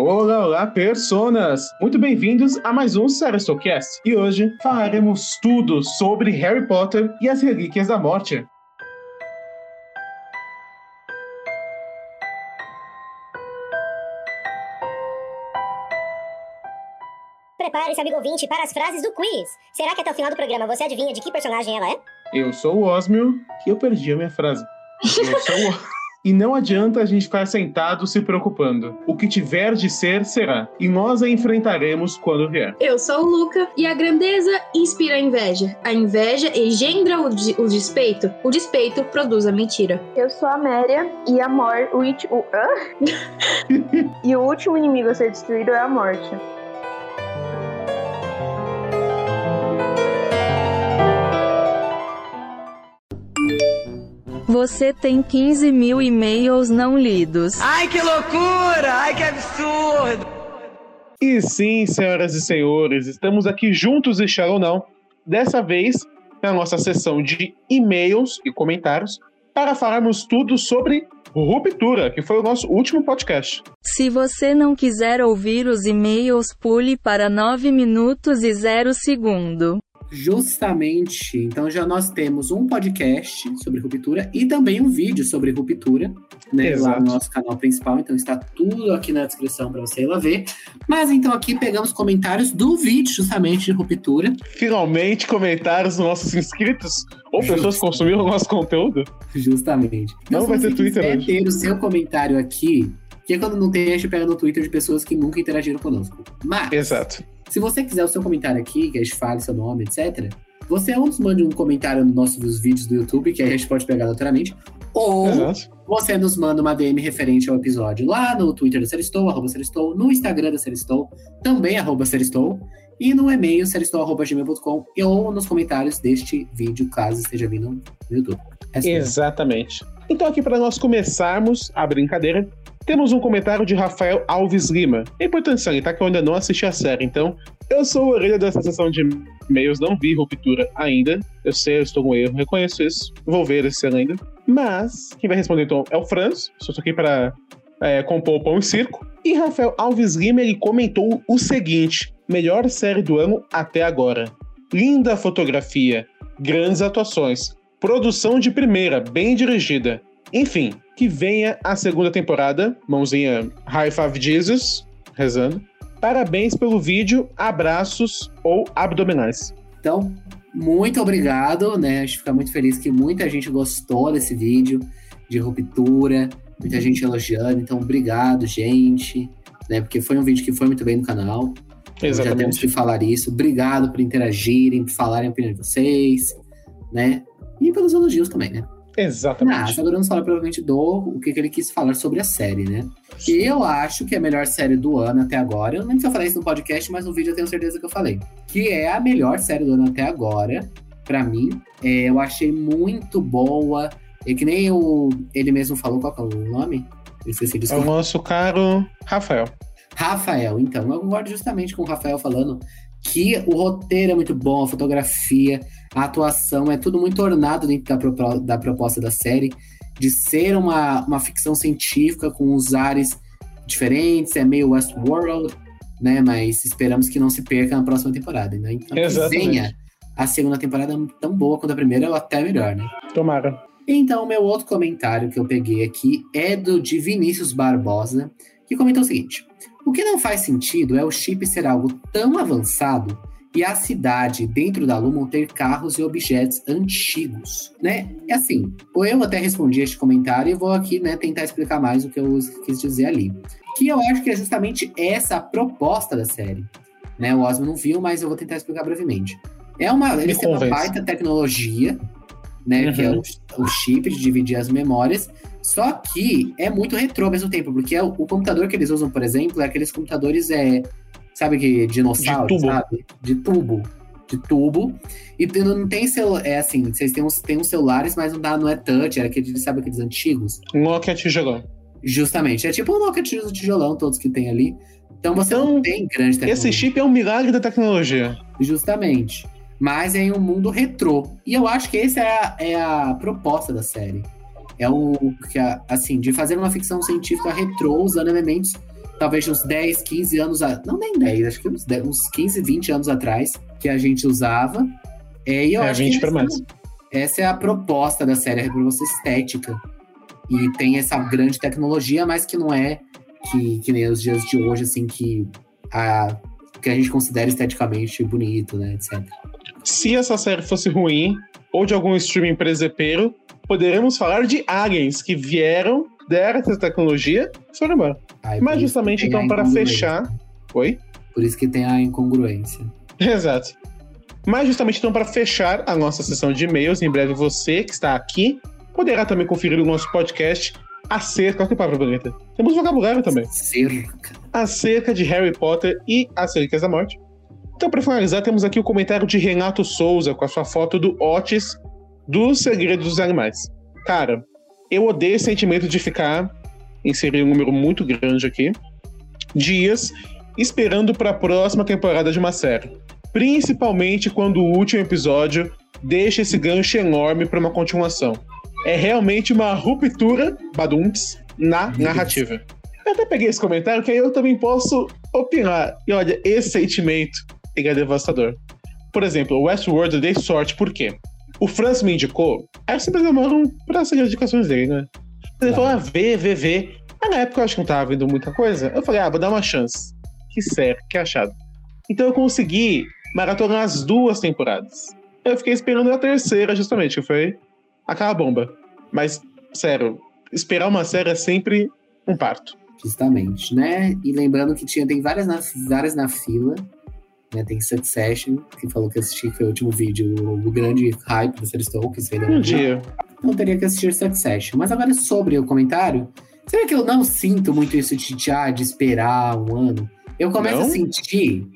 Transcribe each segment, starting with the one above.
Olá, olá, personas! Muito bem-vindos a mais um Sarastocast. E hoje falaremos tudo sobre Harry Potter e as Relíquias da Morte. Prepare-se, amigo ouvinte, para as frases do quiz. Será que até o final do programa você adivinha de que personagem ela é? Eu sou o Osmio, que eu perdi a minha frase. Eu sou o... E não adianta a gente ficar sentado se preocupando. O que tiver de ser, será. E nós a enfrentaremos quando vier. Eu sou o Luca e a grandeza inspira a inveja. A inveja engendra o, de- o despeito. O despeito produz a mentira. Eu sou a Méria e a morte. O, it- o, hã? e o último inimigo a ser destruído é a morte. Você tem 15 mil e-mails não lidos. Ai, que loucura! Ai, que absurdo! E sim, senhoras e senhores, estamos aqui juntos, e ou não, dessa vez na nossa sessão de e-mails e comentários, para falarmos tudo sobre Ruptura, que foi o nosso último podcast. Se você não quiser ouvir os e-mails, pule para 9 minutos e 0 segundo. Justamente, então já nós temos um podcast sobre ruptura e também um vídeo sobre ruptura, né, lá Exato. no nosso canal principal, então está tudo aqui na descrição para você ir lá ver. Mas então aqui pegamos comentários do vídeo justamente de ruptura, Finalmente, comentários dos nossos inscritos ou pessoas que consumiram o nosso conteúdo. justamente. Não vai ter Twitter hoje. ter o seu comentário aqui, que é quando não tem, a gente pega no Twitter de pessoas que nunca interagiram conosco. Mas Exato. Se você quiser o seu comentário aqui, que a gente fale seu nome, etc., você ou nos mande um comentário nos nossos vídeos do YouTube, que aí a gente pode pegar naturalmente, ou Exato. você nos manda uma DM referente ao episódio lá no Twitter da Seristou, arroba Seristou, no Instagram da Seristou, também arroba Seristou, e no e-mail seristou.gmail.com ou nos comentários deste vídeo, caso esteja vindo no YouTube. É. Exatamente. Então, aqui para nós começarmos a brincadeira, temos um comentário de Rafael Alves Lima. É importante salientar que eu ainda não assisti a série, então eu sou o orelha dessa sessão de e-mails, não vi Ruptura ainda. Eu sei, eu estou com erro, reconheço isso. Vou ver esse ano ainda. Mas, quem vai responder então é o Franz. Só estou aqui para é, compor o pão e circo. E Rafael Alves Lima, ele comentou o seguinte: melhor série do ano até agora. Linda fotografia, grandes atuações, produção de primeira, bem dirigida. Enfim, que venha a segunda temporada. Mãozinha High Five Jesus, rezando. Parabéns pelo vídeo, abraços ou abdominais. Então, muito obrigado, né? A gente fica muito feliz que muita gente gostou desse vídeo de ruptura, muita gente elogiando. Então, obrigado, gente, né? Porque foi um vídeo que foi muito bem no canal. Então, Já temos Exatamente. que falar isso. Obrigado por interagirem, por falarem a opinião de vocês, né? E pelos elogios também, né? Ah, Exatamente. agora vamos falar provavelmente do o que, que ele quis falar sobre a série, né? E eu acho que é a melhor série do ano até agora. Eu não sei se eu falei isso no podcast, mas no vídeo eu tenho certeza que eu falei. Que é a melhor série do ano até agora, pra mim. É, eu achei muito boa. E que nem o, ele mesmo falou, qual que é o nome? Eu esqueci, É o nosso caro Rafael. Rafael, então, eu concordo justamente com o Rafael falando que o roteiro é muito bom, a fotografia, a atuação, é tudo muito ornado dentro da, da proposta da série, de ser uma, uma ficção científica com uns ares diferentes, é meio Westworld, né? Mas esperamos que não se perca na próxima temporada, né? Então, venha a segunda temporada tão boa quanto a primeira, ou até melhor, né? Tomara. Então, meu outro comentário que eu peguei aqui é do de Vinícius Barbosa, que comentou o seguinte: O que não faz sentido é o chip ser algo tão avançado e a cidade dentro da Lumon ter carros e objetos antigos, né? É assim, eu até respondi este comentário e vou aqui, né, tentar explicar mais o que eu quis dizer ali. Que eu acho que é justamente essa a proposta da série. Né? O Osmo não viu, mas eu vou tentar explicar brevemente. É uma, eles têm uma baita tecnologia, né? Que é Uhum. o, o chip de dividir as memórias. Só que é muito retrô ao mesmo tempo, porque é o, o computador que eles usam, por exemplo, é aqueles computadores, é, sabe que dinossauro, De tubo. sabe? De tubo. De tubo. E não tem celular. É assim, vocês têm uns, têm uns celulares, mas não, dá, não é touch, é aquele, sabe aqueles antigos? Nokia tijolão. Justamente. É tipo um Nokia tijolão, todos que tem ali. Então você Então, não tem grande tecnologia. Esse chip é um milagre da tecnologia. Justamente. Mas é em um mundo retrô. E eu acho que essa é a, é a proposta da série. É o que, assim, de fazer uma ficção científica retrô usando elementos talvez uns 10, 15 anos, a... não nem 10, acho que uns, 10, uns 15, 20 anos atrás, que a gente usava. É, e eu É, acho 20 que pra essa, mais. essa é a proposta da série, a reprodução estética. E tem essa grande tecnologia, mas que não é que, que nem os dias de hoje, assim, que a, que a gente considera esteticamente bonito, né, etc. Se essa série fosse ruim, ou de algum streaming presepeiro, poderemos falar de aliens que vieram, deram essa tecnologia e foram embora. Aí, Mas justamente então para fechar. Oi? Por isso que tem a incongruência. Exato. Mas justamente então para fechar a nossa sessão de e-mails, em breve você que está aqui poderá também conferir o nosso podcast acerca. Olha que palavra bonita. Temos vocabulário também. Cerca. acerca de Harry Potter e as Relíquias da Morte. Então, para finalizar, temos aqui o comentário de Renato Souza com a sua foto do Otis dos Segredos dos Animais. Cara, eu odeio esse sentimento de ficar, inserir um número muito grande aqui, dias esperando para a próxima temporada de uma série. Principalmente quando o último episódio deixa esse gancho enorme para uma continuação. É realmente uma ruptura, badunts, na narrativa. Eu até peguei esse comentário que aí eu também posso opinar. E olha, esse sentimento ele é devastador. Por exemplo, o Westworld eu dei sorte, por quê? O Franz me indicou, aí eu sempre demoro pra seguir as indicações dele, né? Ele falou, ah, vê, vê, vê. Aí na época eu acho que não tava vendo muita coisa. Eu falei, ah, vou dar uma chance. Que sério, que achado. Então eu consegui maratonar as duas temporadas. Eu fiquei esperando a terceira, justamente, que foi aquela bomba. Mas, sério, esperar uma série é sempre um parto. Justamente, né? E lembrando que tinha, tem várias na, várias na fila. Né? Tem Succession, que falou que assisti, que foi o último vídeo, o grande hype do Sir Stokes. ainda Um não viu. dia. Então teria que assistir Succession. Mas agora sobre o comentário, será que eu não sinto muito isso de, de, ah, de esperar um ano? Eu começo Não? a sentir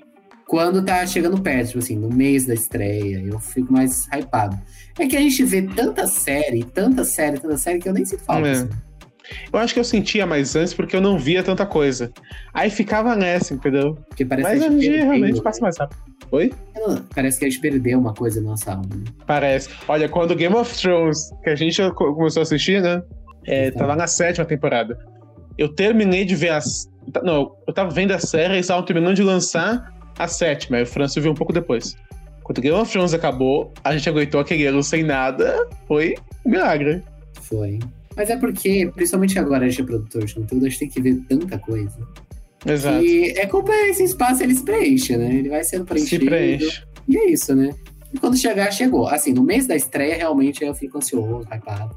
quando tá chegando perto, tipo assim, no mês da estreia, eu fico mais hypado. É que a gente vê tanta série, tanta série, tanta série, que eu nem sinto falta. É. assim. Eu acho que eu sentia mais antes porque eu não via tanta coisa. Aí ficava nessa, entendeu? Porque parece Mas que a hoje em gente dia realmente passa mais rápido. Oi? Parece que a gente perdeu uma coisa na nossa alma. né? Parece. Olha, quando Game of Thrones, que a gente co- começou a assistir, né? É, Exato. tava na sétima temporada. Eu terminei de ver as. Não, eu tava vendo a série e estavam terminando de lançar a sétima. Aí o Francis viu um pouco depois. Quando Game of Thrones acabou, a gente aguentou aquele ano sem nada. Foi um milagre. Foi. Mas é porque, principalmente agora, a gente é produtor de conteúdo, a gente tem que ver tanta coisa. Exato. E é culpa esse espaço, ele se preenche, né? Ele vai sendo Se preenchido. preenche. E é isso, né? E quando chegar, chegou. Assim, no mês da estreia, realmente, eu fico ansioso, hypado.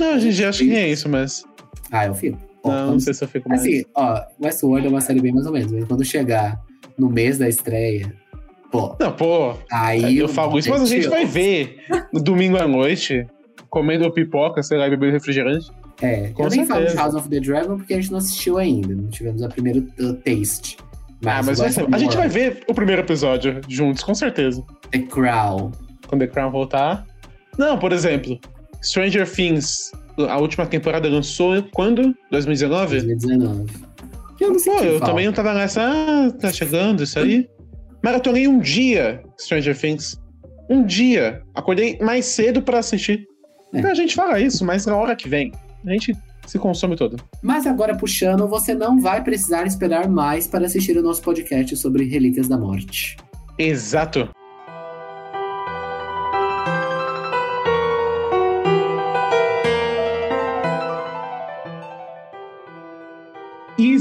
Não, em dia acho que nem é isso, mas. Ah, eu fico. Não, não quando- sei se eu fico mais. Assim, ó, Westworld é uma série bem mais ou menos. Mas quando chegar no mês da estreia, pô, Não, pô, aí... eu falo isso, mas a gente vai ver no domingo à noite, comendo pipoca, sei lá, e bebendo refrigerante. É, Com eu nem falo de certeza. House of the Dragon porque a gente não assistiu ainda. Não tivemos a primeira uh, taste. ah, mas vai ser- a gente vai ver o primeiro episódio juntos, com certeza. The Crown. Quando The Crown voltar. Não, por exemplo, Stranger Things, a última temporada lançou quando? 2019? 2019. Eu não Pô, senti eu falta. também não tava nessa. Ah, tá chegando isso aí. Maratonei um dia Stranger Things. Um dia. Acordei mais cedo pra assistir. É. Então a gente fala isso, mas na hora que vem, a gente se consome todo. Mas agora puxando, você não vai precisar esperar mais para assistir o nosso podcast sobre Relíquias da Morte. Exato.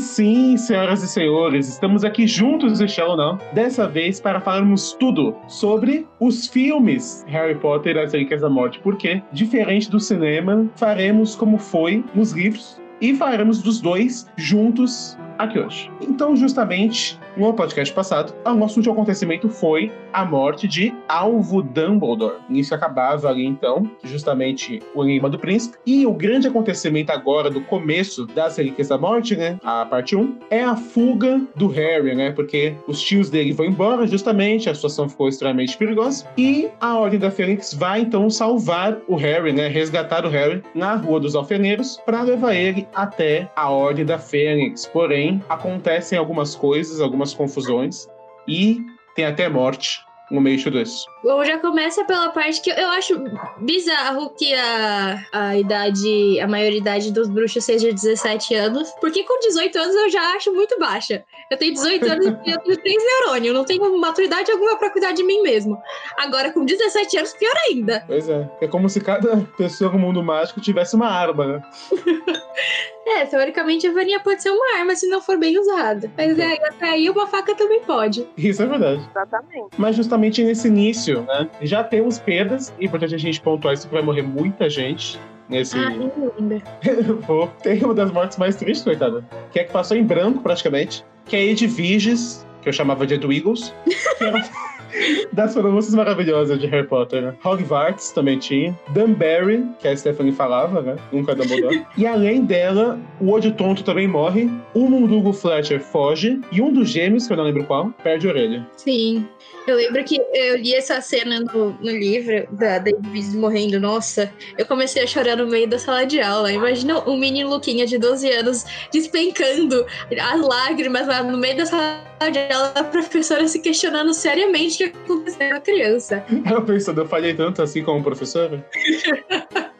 Sim, senhoras e senhores, estamos aqui juntos no Shallow Now, dessa vez para falarmos tudo sobre os filmes Harry Potter e as Relíquias da Morte, porque, diferente do cinema, faremos como foi nos livros e falaremos dos dois juntos aqui hoje. Então, justamente, no podcast passado, o nosso último acontecimento foi a morte de Alvo Dumbledore. Isso acabava ali, então, justamente o Enigma do Príncipe. E o grande acontecimento agora, do começo das Relíquias da Morte, né, a parte 1, é a fuga do Harry, né, porque os tios dele vão embora, justamente, a situação ficou extremamente perigosa. E a Ordem da Fênix vai, então, salvar o Harry, né, resgatar o Harry na Rua dos Alfeneiros para levar ele até a Ordem da Fênix. Porém, acontecem algumas coisas, algumas confusões e tem até morte um eixo desse. Bom, já começa pela parte que eu acho bizarro que a, a idade, a maioridade dos bruxos seja 17 anos. Porque com 18 anos eu já acho muito baixa. Eu tenho 18 anos e eu tenho 3 neurônios. Eu não tenho maturidade alguma pra cuidar de mim mesmo. Agora, com 17 anos, pior ainda. Pois é. É como se cada pessoa no mundo mágico tivesse uma arma, né? É, teoricamente a varinha pode ser uma arma se não for bem usada. Mas é, até aí uma faca também pode. Isso é verdade. Exatamente. Mas justamente nesse início, né? Já temos perdas, e é importante a gente pontuar isso que vai morrer muita gente nesse. Ah, lembro. Pô, tem uma das mortes mais tristes, coitada. Que é que passou em branco, praticamente. Que é a Edviges, que eu chamava de Edwigos. Que era das pronúncias maravilhosas de Harry Potter, né? Hogwarts também tinha. Dunbarry, que a Stephanie falava, né? Nunca é Dumbledore. e além dela, o Olho Tonto também morre. O Mundugo Fletcher foge. E um dos gêmeos, que eu não lembro qual, perde a orelha. Sim. Eu lembro que eu li essa cena no, no livro da Davis morrendo. Nossa, eu comecei a chorar no meio da sala de aula. Imagina um mini Luquinha de 12 anos despencando as lágrimas lá no meio da sala de aula, a professora se questionando seriamente o que aconteceu com a criança. Eu pensando, eu falhei tanto assim como professora?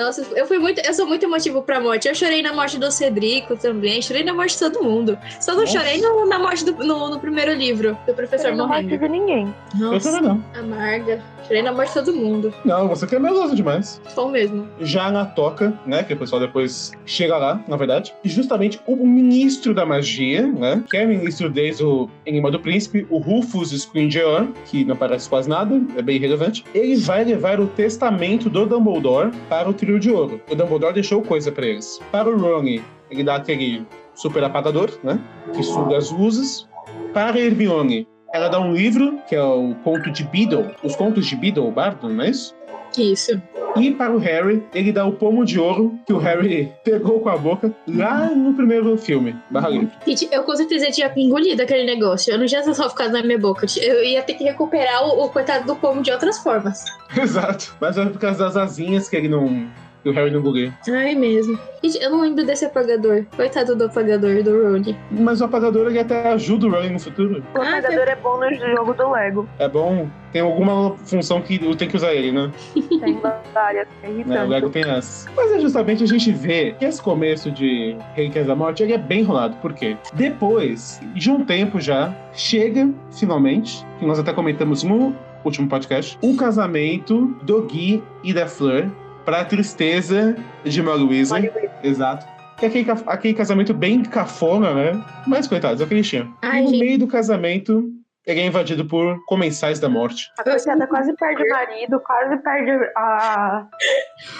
Nossa, eu fui muito, eu sou muito emotivo pra morte. Eu chorei na morte do Cedrico também, chorei na morte de todo mundo. Só não Nossa. chorei no- na morte do, no, no primeiro livro, do professor Eu não morrendo. de ninguém. Eu Nossa, também não. amarga. Chorei na morte de todo mundo. Não, você que é meloso demais. Só o mesmo. Já na toca, né? Que o pessoal depois chega lá, na verdade. E justamente o ministro da magia, né? Que é ministro desde o Enigma do Príncipe, o Rufus Scrimgeour, que não aparece quase nada, é bem irrelevante. Ele vai levar o testamento do Dumbledore para o trio de ouro. O Dumbledore deixou coisa para eles. Para o Ron, ele dá aquele super apagador, né? Que suga as luzes. Para a Hermione, ela dá um livro, que é o conto de Beedle. Os contos de Beedle, o Bardo, não é isso? Isso. E para o Harry, ele dá o pomo de ouro que o Harry pegou com a boca lá no primeiro filme, Barra Livre. Eu com certeza tinha engolido aquele negócio. Eu não tinha só ficado na minha boca. Eu ia ter que recuperar o, o coitado do pomo de outras formas. Exato. Mas é por causa das asinhas que ele não. Que o Harry não engoliu. Ai, mesmo. Gente, eu não lembro desse apagador. Coitado do apagador do Rony. Mas o apagador ele até ajuda o Ron no futuro. O apagador é bom no jogo do Lego. É bom. Tem alguma função que tem que usar ele, né? Tem várias. É? O. Lego tem essas. Mas é justamente a gente vê que esse começo de Relíquias da Morte ele é bem enrolado. Por quê? Depois de um tempo já, chega finalmente, que nós até comentamos no último podcast, o casamento do Gui e da Fleur para a tristeza de Mary Weasley. Exato. Que é aquele, aquele casamento bem cafona, né? Mas coitados, é o que eles tinham. Ai, e no gente. meio do casamento, ele é invadido por comensais da morte. A coitada quase perde o marido, quase perde a,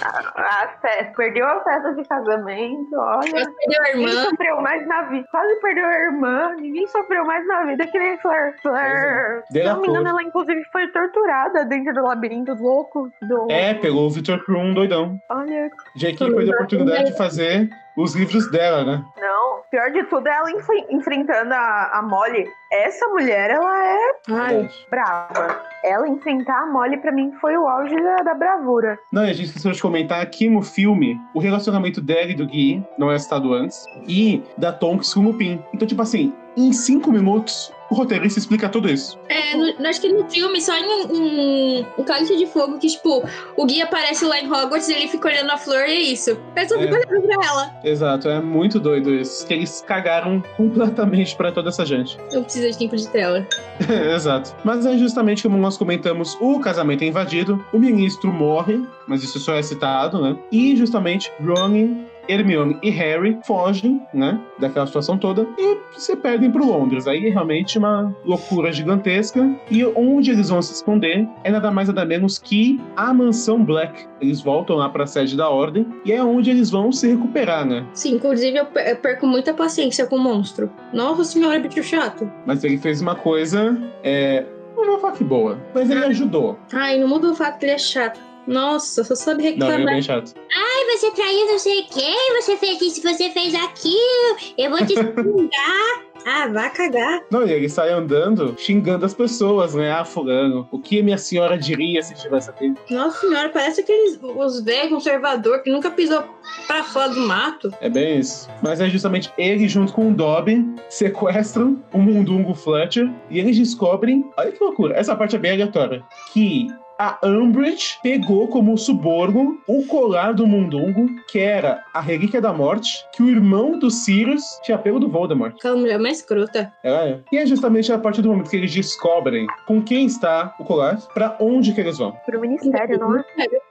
a, a festa. Perdeu a festa de casamento, olha. Quase perdeu a Ninguém irmã. sofreu mais na vida. Quase perdeu a irmã. Ninguém sofreu mais na vida que nem Fleur. Fleur. Se Dela não me engano, ela inclusive foi torturada dentro do labirinto louco. Do... É, pegou o Victor Krum doidão. Olha. Que perdeu a oportunidade de fazer os livros dela, né? Não, pior de tudo é ela enf- enfrentando a, a Molly. Essa mulher, ela é Ai, brava. Ela enfrentar a Molly, pra mim, foi o auge da, da bravura. Não, e a gente esqueceu de comentar aqui no filme o relacionamento dela e do Gui, não é citado antes, e da Tonks com o Lupin. Então, tipo assim, em cinco minutos, o roteirista explica tudo isso. É, no, acho que no filme, só em um, um, cálice de fogo, que, tipo, o Gui aparece lá em Hogwarts e ele fica olhando a flor e é isso. Ele só fica É. olhando pra ela. Exato, é muito doido isso. Que eles cagaram completamente pra toda essa gente. Não precisa de tempo de tela. Exato. Mas é justamente como nós comentamos, o casamento é invadido, o ministro morre, mas isso só é citado, né? E justamente Ron, Hermione e Harry fogem, né? Daquela situação toda e se perdem pro Londres. Aí é realmente uma loucura gigantesca. E onde eles vão se esconder é nada mais nada menos que a mansão Black. Eles voltam lá pra sede da ordem e é onde eles vão se recuperar, né? Sim, inclusive eu per- eu perco muita paciência com o monstro. Nossa senhora, bicho chato. Mas ele fez uma coisa, é. Não vou falar que boa, mas ele ajudou. Ai, não muda o fato que ele é chato. Nossa, só sabe Não, é reclamar. bem chato. Ai, você traiu não sei quem, você fez isso, você fez aquilo, eu vou te xingar. Ah, vá cagar. Não, e ele sai andando xingando as pessoas, né? Ah, fulano, o que minha senhora diria se estivesse aqui? Nossa senhora, parece aqueles os velhos conservador que nunca pisou pra fora do mato. É bem isso. Mas é justamente ele junto com o Dobby sequestram o Mundungo Fletcher e eles descobrem, olha que loucura, essa parte é bem aleatória, que a Umbridge pegou como suborno o colar do Mundungo, que era a Relíquia da Morte, que o irmão do Sirius tinha pego do Voldemort. Aquela mulher mais escrota. Ela é. E é justamente a partir do momento que eles descobrem com quem está o colar, pra onde que eles vão. Pro ministério, não é?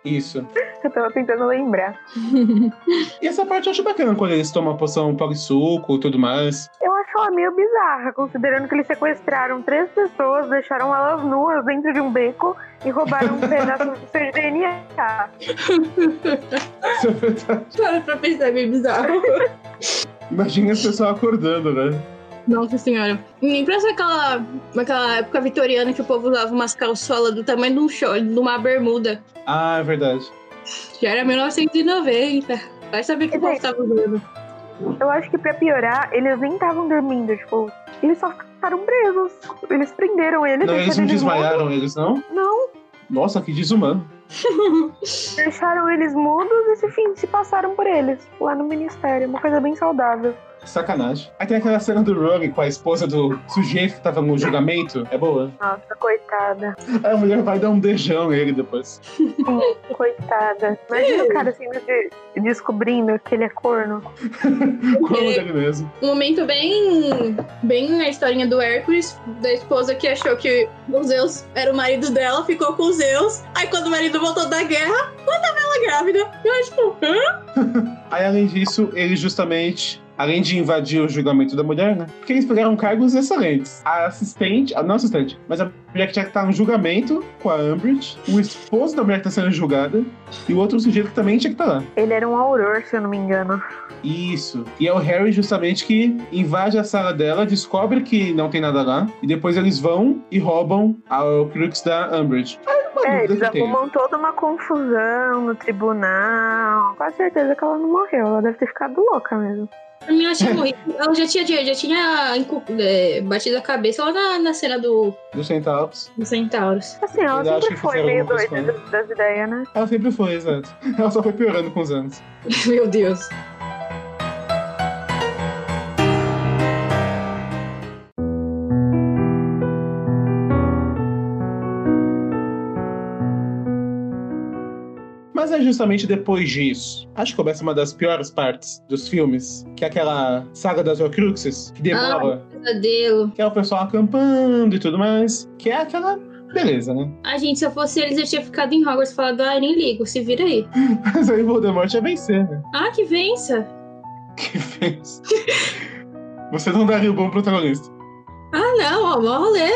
Isso. Eu tava tentando lembrar. E essa parte eu acho bacana quando eles tomam a poção polissuco e tudo mais. Eu acho ela meio bizarra, considerando que eles sequestraram três pessoas, deixaram elas nuas dentro de um beco e roubaram um pedaço do seu DNA. É. Para pra pensar, é bem bizarro. Imagina as pessoas acordando, né? Nossa senhora. Nem parece aquela, aquela época vitoriana que o povo usava umas calçolas do tamanho de um short, de uma bermuda. Ah, é verdade. Já era 1990. Vai saber o que o povo tava usando. Eu acho que pra piorar, eles nem estavam dormindo, tipo, eles só ficaram presos. Eles prenderam eles, Não, eles não desmaiaram, eles não? Não, Nossa, que desumano. deixaram eles mudos e se, se passaram por eles lá no ministério. Uma coisa bem saudável. Sacanagem. Aí tem aquela cena do Rogue com a esposa do sujeito que tava no julgamento. É boa. Nossa, coitada. Aí a mulher vai dar um beijão nele depois. Coitada. Imagina o cara assim, de- descobrindo que ele é corno. Como dele mesmo. Um momento bem. bem na historinha do Hércules, da esposa que achou que o Zeus era o marido dela, ficou com o Zeus. Aí quando o marido voltou da guerra, quando ela grávida. Eu tipo, hã? Aí, além disso, eles justamente, além de invadir o julgamento da mulher, né? Porque eles pegaram cargos excelentes. A assistente, a não assistente, mas a mulher que tinha que estar no julgamento com a Umbridge, o esposo da mulher que tá sendo julgada, e o outro sujeito que também tinha que estar lá. Ele era um auror, se eu não me engano. Isso. E é o Harry justamente que invade a sala dela, descobre que não tem nada lá, e depois eles vão e roubam a Crux da Umbridge. É, dúvida eles arrumam toda uma confusão no tribunal. Com certeza que ela não morreu. Ela deve ter ficado louca mesmo. Pra mim, eu achei morrido. Ela já tinha, já tinha é, batido a cabeça lá na, na cena do, Do Centauros. do Centauros. Assim, ela sempre que foi meio doida das, das ideias, né? Ela sempre foi, exato. Ela só foi piorando com os anos. Meu Deus. É justamente depois disso. Acho que começa uma das piores partes dos filmes, que é aquela saga das Horcruxes, que demora, Pesadelo. que é o pessoal acampando e tudo mais, que é aquela beleza, né? A gente, se eu fosse eles, eu tinha ficado em Hogwarts falado, ah, nem ligo, se vira aí. Mas aí Voldemort ia vencer, né? Ah, que vença. Que fez. Você não daria o bom protagonista. Ah, não, ó, mó rolê.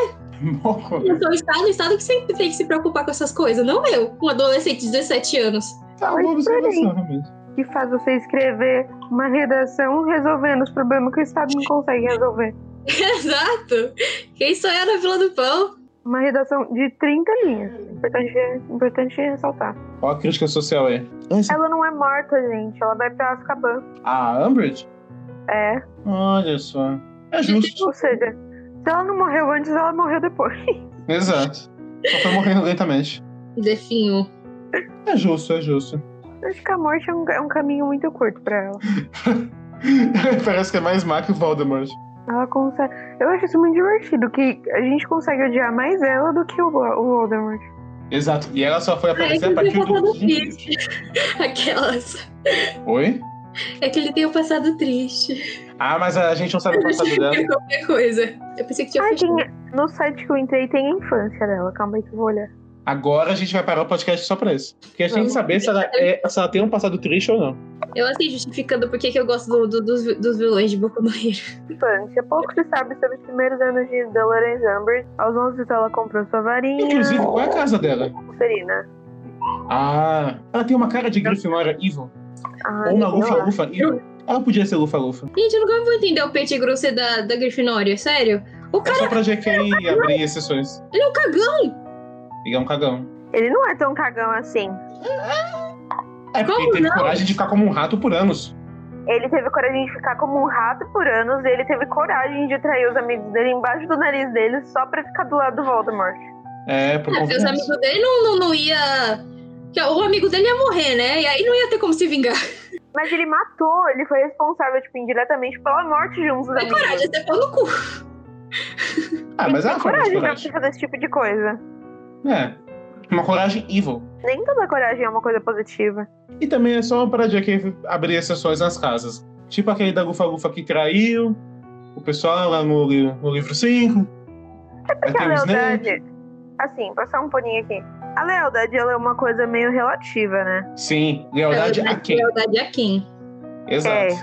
Morro. Eu sou o Estado, o Estado que sempre tem que se preocupar com essas coisas, não eu, um adolescente de 17 anos. Tá uma observação, realmente. Que faz você escrever uma redação resolvendo os problemas que o Estado não consegue resolver. Exato. Quem sou eu na fila do pão? Uma redação de 30 linhas. Importante, importante ressaltar. Ó a crítica social aí. Ela não é morta, gente. Ela vai pra Azkaban. A Umbridge? É. Olha só. É justo. Ou seja, se ela não morreu antes, ela morreu depois. Exato. Só foi morrendo lentamente. Definhou. É justo, é justo. Acho que a morte é um, é um caminho muito curto pra ela. Parece que é mais má que o Voldemort. Ela consegue. Eu acho isso muito divertido, que a gente consegue odiar mais ela do que o, o Voldemort. Exato. E ela só foi É aparecer que a ele partir do triste. Aquelas. Oi? É que ele tem um passado triste. Ah, mas a gente não sabe o passado dela. É qualquer coisa. Eu pensei que tinha Ah, tem, no site que eu entrei tem a infância dela. Calma aí que eu vou olhar. Agora a gente vai parar o podcast só pra isso. Porque a gente tem que saber se ela, é, se ela tem um passado triste ou não. Eu assim, justificando por que que eu gosto do- do- dos, dos vilões de Boku no Hero. Infância. Pouco se sabe sobre os primeiros anos de Dolores Umbridge. Aos 11 ela comprou sua varinha. Inclusive, qual é a casa dela? Serina. Ah, ela tem uma cara de Grifinória evil. Ah, Ou uma lufa-lufa evil. Ela podia ser lufa-lufa. Gente, eu nunca vou entender o peixe grosso da, da Grifinória, sério. O É cara só pra GK abrir exceções. ele é um cagão. Ele é um cagão. Ele não é tão cagão assim. É porque Como ele teve não? coragem de ficar como um rato por anos. Ele teve coragem de ficar como um rato por anos. E ele teve coragem de trair os amigos dele embaixo do nariz dele só pra ficar do lado do Voldemort. É, por É, porque os amigos dele não, não, não ia. O amigo dele ia morrer, né? E aí não ia ter como se vingar. Mas ele matou, ele foi responsável, tipo, indiretamente pela morte de um dos Tem amigos. coragem, até pau no cu. Ah, mas é Tem uma coragem pra coragem. você fazer esse tipo de coisa. É. Uma coragem evil. Nem toda coragem é uma coisa positiva. E também é só uma paradinha que abrir exceções nas casas. Tipo aquele da Gufa Gufa que traiu o pessoal lá no, no livro 5. É Porque a lealdade. Assim, passar um paninho aqui. A lealdade ela é uma coisa meio relativa, né? Sim, lealdade a quem? Lealdade a quem? Exato.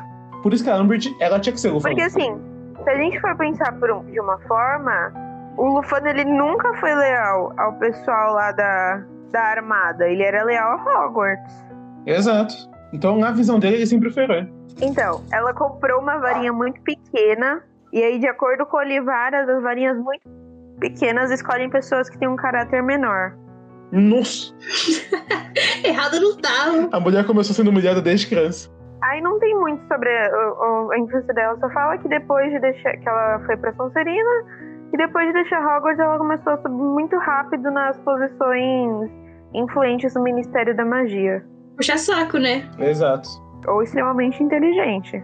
Por isso que a Umbridge, ela tinha que ser Gufa Porque assim, se a gente for pensar por um- de uma forma, o Lufano ele nunca foi leal ao pessoal lá da, da armada. Ele era leal a Hogwarts. Exato. Então, na visão dele, ele sempre foi herói. Então, ela comprou uma varinha muito pequena. E aí, de acordo com o Olivaras, as varinhas muito pequenas escolhem pessoas que têm um caráter menor. Nossa! Errado não tava. A mulher começou sendo humilhada desde criança. Aí não tem muito sobre a, a infância dela, só fala que depois de deixar que ela foi pra Sonserina e depois de deixar Hogwarts ela começou a subir muito rápido nas posições influentes no Ministério da Magia. Puxa saco, né? Exato. Ou extremamente inteligente.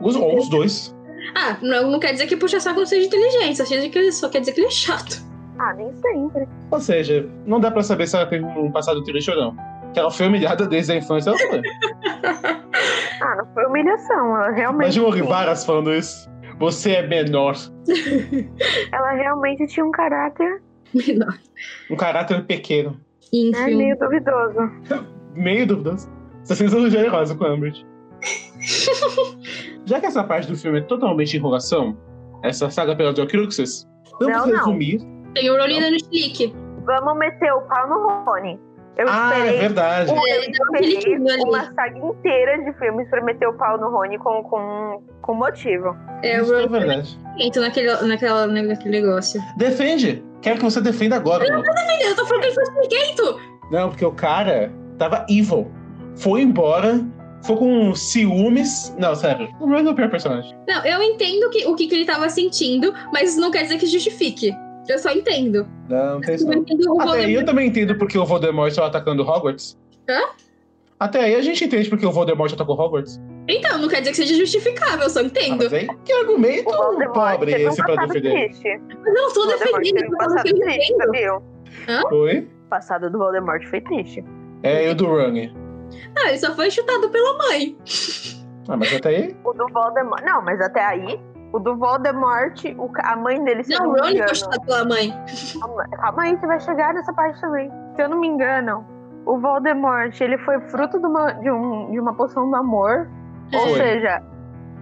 Os, ou os dois. Ah, não, não quer dizer que puxa saco não seja inteligente, só quer dizer que ele, só quer dizer que ele é chato. Ah, nem sempre. Ou seja, não dá pra saber se ela teve um passado triste ou não. Que ela foi humilhada desde a infância, ela foi. Ah, não foi humilhação. Ela realmente. Imagina o Rivaras falando isso. Você é menor. Ela realmente tinha um caráter Menor. Um caráter pequeno. né, Enfim. meio duvidoso. Meio duvidoso. Você tá sendo generosa com a Umbridge. Já que essa parte do filme é totalmente enrolação, essa saga pela Horcruxes, vamos Não, não. Tem o Rolina no chilique. Vamos meter o pau no Rony. Eu Ah, é verdade. Eu É, um cliquinho ali. uma saga inteira de filmes pra meter o pau no Rony com, com, com motivo. É o Isso é verdade. naquele, naquela, naquele negócio. Defende. Quero que você defenda agora, mano. Eu tô falando que ele foi expliquento. Não, porque o cara tava evil. Foi embora, foi com ciúmes. Não, sério. O Ron é o pior personagem. Não, eu entendo que, o que, que ele tava sentindo, mas não quer dizer que justifique. Eu só entendo. Não, não tem Até aí eu também entendo porque o Voldemort estava atacando Hogwarts. Hã? Até aí a gente entende porque o Voldemort atacou Hogwarts. Então, não quer dizer que seja justificável, eu só Ah, entendo. mas aí, que argumento pobre um esse pra defender? triste. Mas eu não Voldemort defendendo, eu passado triste, entendo. sabia? Foi? O passado do Voldemort foi triste. É, e o do Ronnie. Ah, ele só foi chutado pela mãe. Ah, mas até aí. O do Voldemort. Não, mas até aí, o do Voldemort, o a mãe dele, se eu Não, não o me Ronnie engano. foi chutado pela mãe. Calma, aí que vai chegar nessa parte também. Se eu não me engano, o Voldemort, ele foi fruto de uma, de um, de uma poção do amor. Ou seja,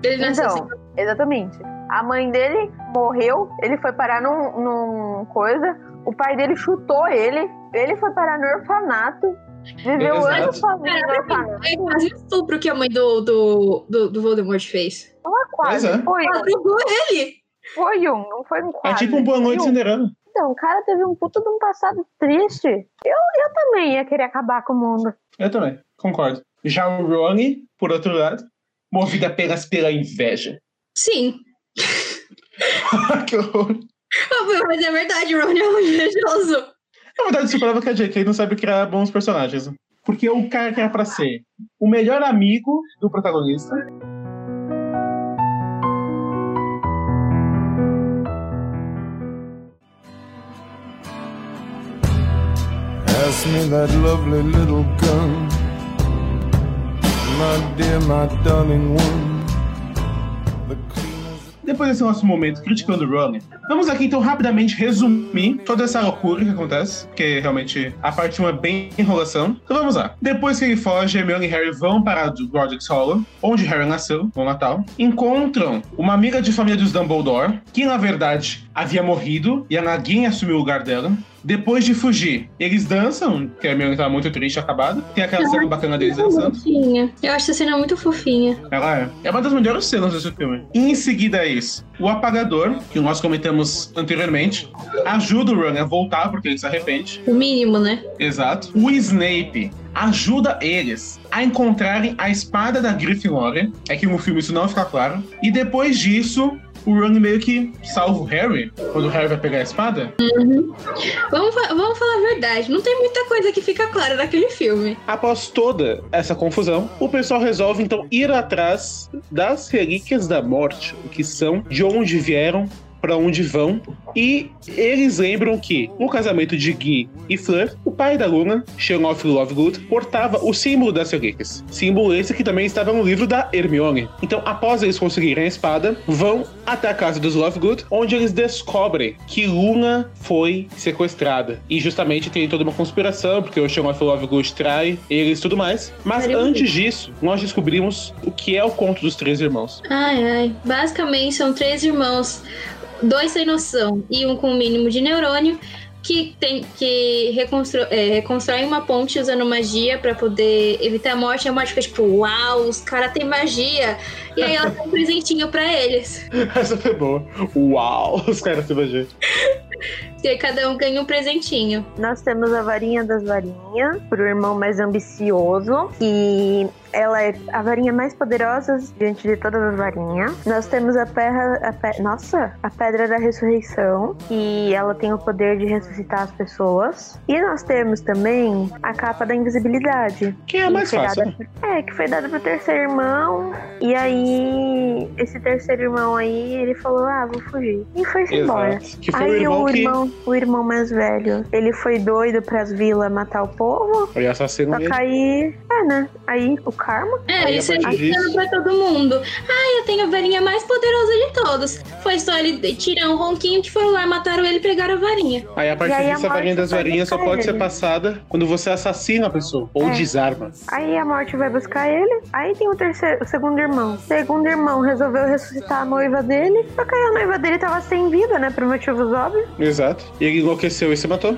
Ele nasceu assim. então, exatamente. A mãe dele morreu, ele foi parar num, num coisa, o pai dele chutou ele, ele foi parar no orfanato, viveu anos sozinho no orfanato. É quase um estupro que a mãe do, do, do, do Voldemort fez. É quase, é. foi um, ele. foi um, não foi um É quase. tipo um Boa Noite um. Cinderela. Então, o cara teve um puta de um passado triste. Eu, eu também ia querer acabar com o mundo. Eu também, concordo. Já o Ronnie, por outro lado, movido apenas pela inveja. Sim. que horror. Ah, Mas é verdade, o Ron é um invejoso. Na verdade, isso prova que a J.K. não sabe criar bons personagens. Porque o cara que era pra ser o melhor amigo do protagonista. Pass me that lovely little gun. My dear, my darling one. Depois desse nosso momento criticando o Ronnie, vamos aqui então rapidamente resumir toda essa loucura que acontece, porque realmente a parte 1 é bem enrolação. Então vamos lá. Depois que ele foge, Hermione e Harry vão para o Godric's Hollow, onde Harry nasceu, no Natal. Encontram uma amiga de família dos Dumbledore, que na verdade havia morrido, e a Nagin assumiu o lugar dela. Depois de fugir, eles dançam, que a Hermione tá muito triste, acabada. Tem aquela cena bacana deles dançando. Fofinha. Eu acho essa cena muito fofinha. Ela é. É uma das melhores cenas desse filme. E em seguida é isso. O apagador, que nós comentamos anteriormente, ajuda o Ron a voltar porque ele se arrepende. O mínimo, né? Exato. O Snape ajuda eles a encontrarem a espada da Grifinória. É que no filme isso não fica claro. E depois disso, o Ron meio que salva o Harry quando o Harry vai pegar a espada. Vamos, fa- vamos falar a verdade. Não tem muita coisa que fica clara naquele filme. Após toda essa confusão, o pessoal resolve então ir atrás das relíquias da morte, o que são, de onde vieram, para onde vão. E eles lembram que no casamento de Guy e Fleur, o pai da Luna, Sherlock Lovegood, portava o símbolo das relíquias. Símbolo esse que também estava no livro da Hermione. Então, após eles conseguirem a espada, vão até a casa dos Lovegood, onde eles descobrem que Luna foi sequestrada. E justamente tem toda uma conspiração, porque o Sherlock Lovegood trai eles e tudo mais. Mas Seria antes disso, nós descobrimos o que é o conto dos três irmãos. Ai, ai. Basicamente, são três irmãos, dois sem noção e um com o mínimo de neurônio, que tem que reconstru é, reconstrói uma ponte usando magia pra poder evitar a morte. E a morte fica tipo, uau, os caras têm magia. E aí ela dá um presentinho pra eles. Essa foi boa. Uau, os caras se imaginam. E aí cada um ganha um presentinho. Nós temos a varinha das varinhas, pro irmão mais ambicioso, que ela é a varinha mais poderosa diante de todas as varinhas. Nós temos a pedra, a pe- nossa, a pedra da ressurreição, que ela tem o poder de ressuscitar as pessoas. E nós temos também a capa da invisibilidade. Que é a mais fácil. dada- É, que foi dada pro terceiro irmão. E aí, esse terceiro irmão aí, ele falou: Ah, vou fugir. E foi embora. Que foi o Aí irmão o que. irmão, o irmão mais velho, ele foi doido pras vilas matar o povo. Foi assassino Só que mesmo. aí, é, né? Aí o karma. É, Aí, a isso é disso- pra todo mundo. Ah, eu tenho a varinha mais poderosa de todos. Foi só ele tirar um ronquinho que foram lá, mataram ele e pegaram a varinha. Aí a partir aí a disso a varinha morte das varinhas só pode ser ele. passada quando você assassina a pessoa ou É. desarma. Aí a morte vai buscar ele. Aí tem o terceiro, o segundo irmão. O segundo irmão resolveu ressuscitar a noiva dele. Só que aí a noiva dele tava sem vida, né? Por motivos óbvios. Exato. E ele enlouqueceu e se matou.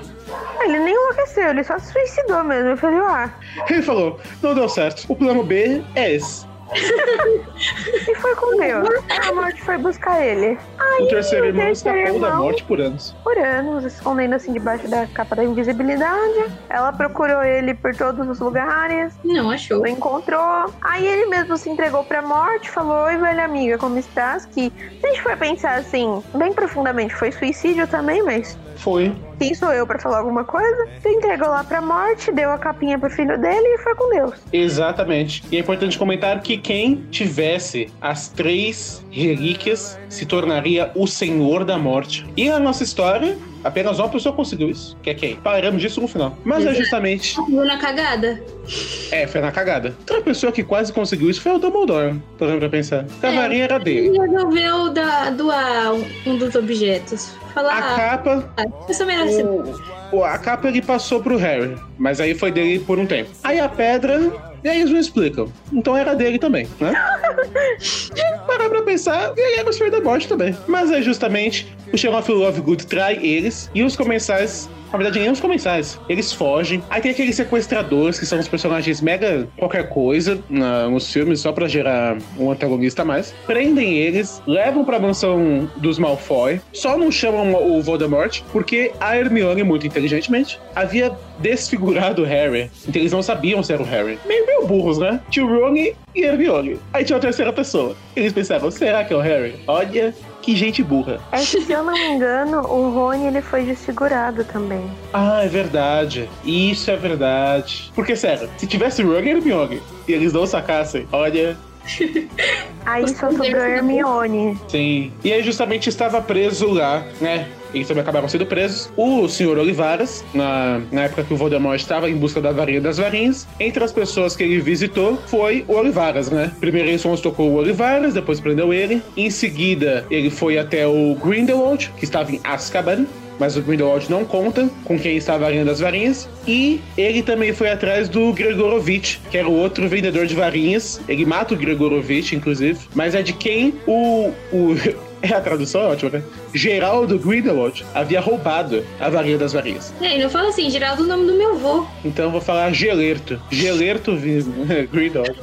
Ele nem enlouqueceu, ele só se suicidou mesmo. Ele falou, ah. Ele falou: não deu certo. O plano B é esse. E foi com Deus. A morte foi buscar ele. Aí O terceiro o irmão terceiro escapou da morte por anos. por anos, escondendo assim debaixo da capa da invisibilidade. Ela procurou ele por todos os lugares, Não, achou. não encontrou. Aí ele mesmo se entregou pra morte, falou: Oi, velha amiga, como estás? Que se a gente for pensar assim, bem profundamente, foi suicídio também, mas Foi. quem sou eu pra falar alguma coisa? Se entregou lá pra morte, deu a capinha pro filho dele e foi com Deus. Exatamente. E é importante comentar que quem tivesse as três relíquias se tornaria o Senhor da Morte. E na nossa história, apenas uma pessoa conseguiu isso. Que é quem? Falaremos disso no final. Mas é Exato. justamente. Viu na cagada? É, foi na cagada. Outra pessoa que quase conseguiu isso foi o Dumbledore. Parando pra pensar. Porque a É. era dele. Ele resolveu da- doar um- dos objetos. Falar, A capa ah, isso O- a capa ele passou pro Harry, mas aí foi dele por um tempo. Aí a pedra, e aí eles não explicam. Então era dele também, né? Parar pra pensar, ele era o Senhor da Morte também. Mas é justamente o Sheriff Lovegood trai eles e os comensais. Na verdade, nem os comensais. Eles fogem. Aí tem aqueles sequestradores, que são os personagens mega qualquer coisa na- nos filmes, só pra gerar um antagonista a mais. Prendem eles, levam pra mansão dos Malfoy. Só não chamam o Voldemort, porque a Hermione, muito inteligentemente, havia desfigurado o Harry. Então eles não sabiam se era o Harry. Meio, meio burros, né? Tio Ron e Hermione. Aí tinha uma terceira pessoa. Eles pensaram, será que é o Harry? Olha, que gente burra. É que, se eu não me engano, o Rony ele foi desfigurado também. Ah, é verdade. Isso é verdade. Porque, sério, se tivesse Ron e Hermione e eles não sacassem, olha, Aí só sobrou Hermione. sim. E aí justamente estava preso lá, né? Eles também acabaram sendo presos. O senhor Olivaras, na, na época que o Voldemort estava em busca da varinha das varinhas, entre as pessoas que ele visitou foi o Olivaras, né? Primeiro ele tocou o Olivaras, depois prendeu ele. Em seguida, ele foi até o Grindelwald, que estava em Azkaban. Mas o Grindelwald não conta com quem está a varinha das varinhas. E ele também foi atrás do Gregorovitch, que era o outro vendedor de varinhas. Ele mata o Gregorovitch, inclusive. Mas é de quem o, o, É, a tradução é ótima, né? Geraldo Grindelwald havia roubado a varinha das varinhas. É, não fala assim, Geraldo é o nome do meu avô. Então eu vou falar Gelerto. Gelerto Grindelwald.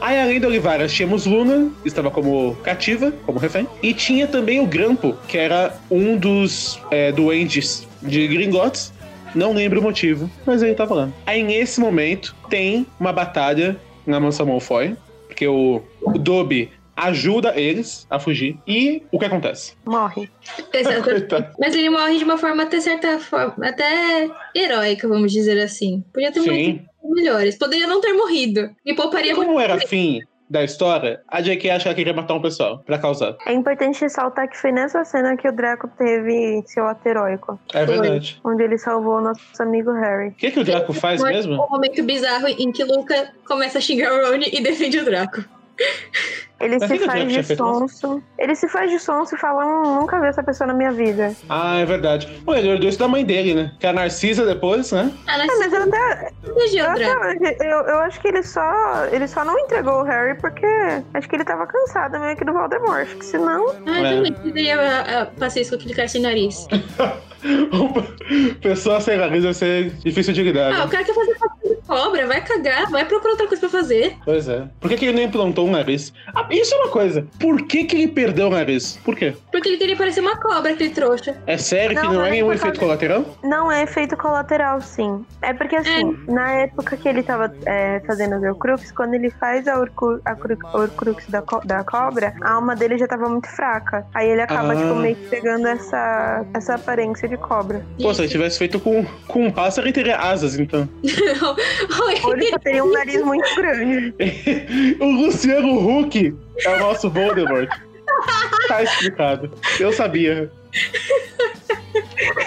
Aí, além da Olivara, tínhamos Luna, que estava como cativa, como refém. E tinha também o Grampo, que era um dos é, duendes de Gringotts. Não lembro o motivo, mas ele tava lá. Aí, nesse momento, tem uma batalha na mansão Malfoy, porque o, o Dobby ajuda eles a fugir. E o que acontece? Morre. Mas ele morre de uma forma até certa forma, até heróica, vamos dizer assim. Podia ter morrido melhores. Poderia não ter morrido. E pouparia. Como era fim da história, a J.K. acha que ela queria matar um pessoal pra causar. É importante ressaltar que foi nessa cena que o Draco teve seu ato heróico, É Foi. verdade. onde ele salvou o nosso amigo Harry. O que, que o Draco faz mesmo? Um momento bizarro em que Luca começa a xingar o Rony e defende o Draco. Ele Mas se faz de sonso. Ele se faz de sonso e fala: "Hum, nunca vi essa pessoa na minha vida. Ah, é verdade. Pô, ele herdou isso da mãe dele, né? Que a Narcisa depois, né? Ah, Ah, mas mas eu até, eu, até- eu, eu acho que ele só, ele só não entregou o Harry porque acho que ele tava cansado meio que do Voldemort. Acho que senão. Ah, É. também. Poderia ah, passar isso com aquele cara sem nariz. Pessoa sem nariz vai ser difícil de lidar. Ah, né? o cara quer fazer cobra, vai cagar, vai procurar outra coisa pra fazer. Pois é. Por que, que ele não implantou um nariz? Ah, isso é uma coisa. Por que, que ele perdeu o nariz? Por quê? Porque ele queria parecer uma cobra, aquele trouxa. É sério que Não, não, é é nenhum por efeito causa- colateral? Não é efeito colateral, sim. É porque assim, na época que ele tava é, fazendo os Horcrux, quando ele faz a, Horcru- a Cru- Horcrux da, co- da cobra, a alma dele já tava muito fraca. Aí ele acaba, Ah. tipo, meio que pegando essa, essa aparência de cobra. Pô, se ele tivesse feito com, com um pássaro, ele teria asas, então. Ou ele só teria um nariz muito grande. o Luciano Huck é o nosso Voldemort. Tá explicado. Eu sabia.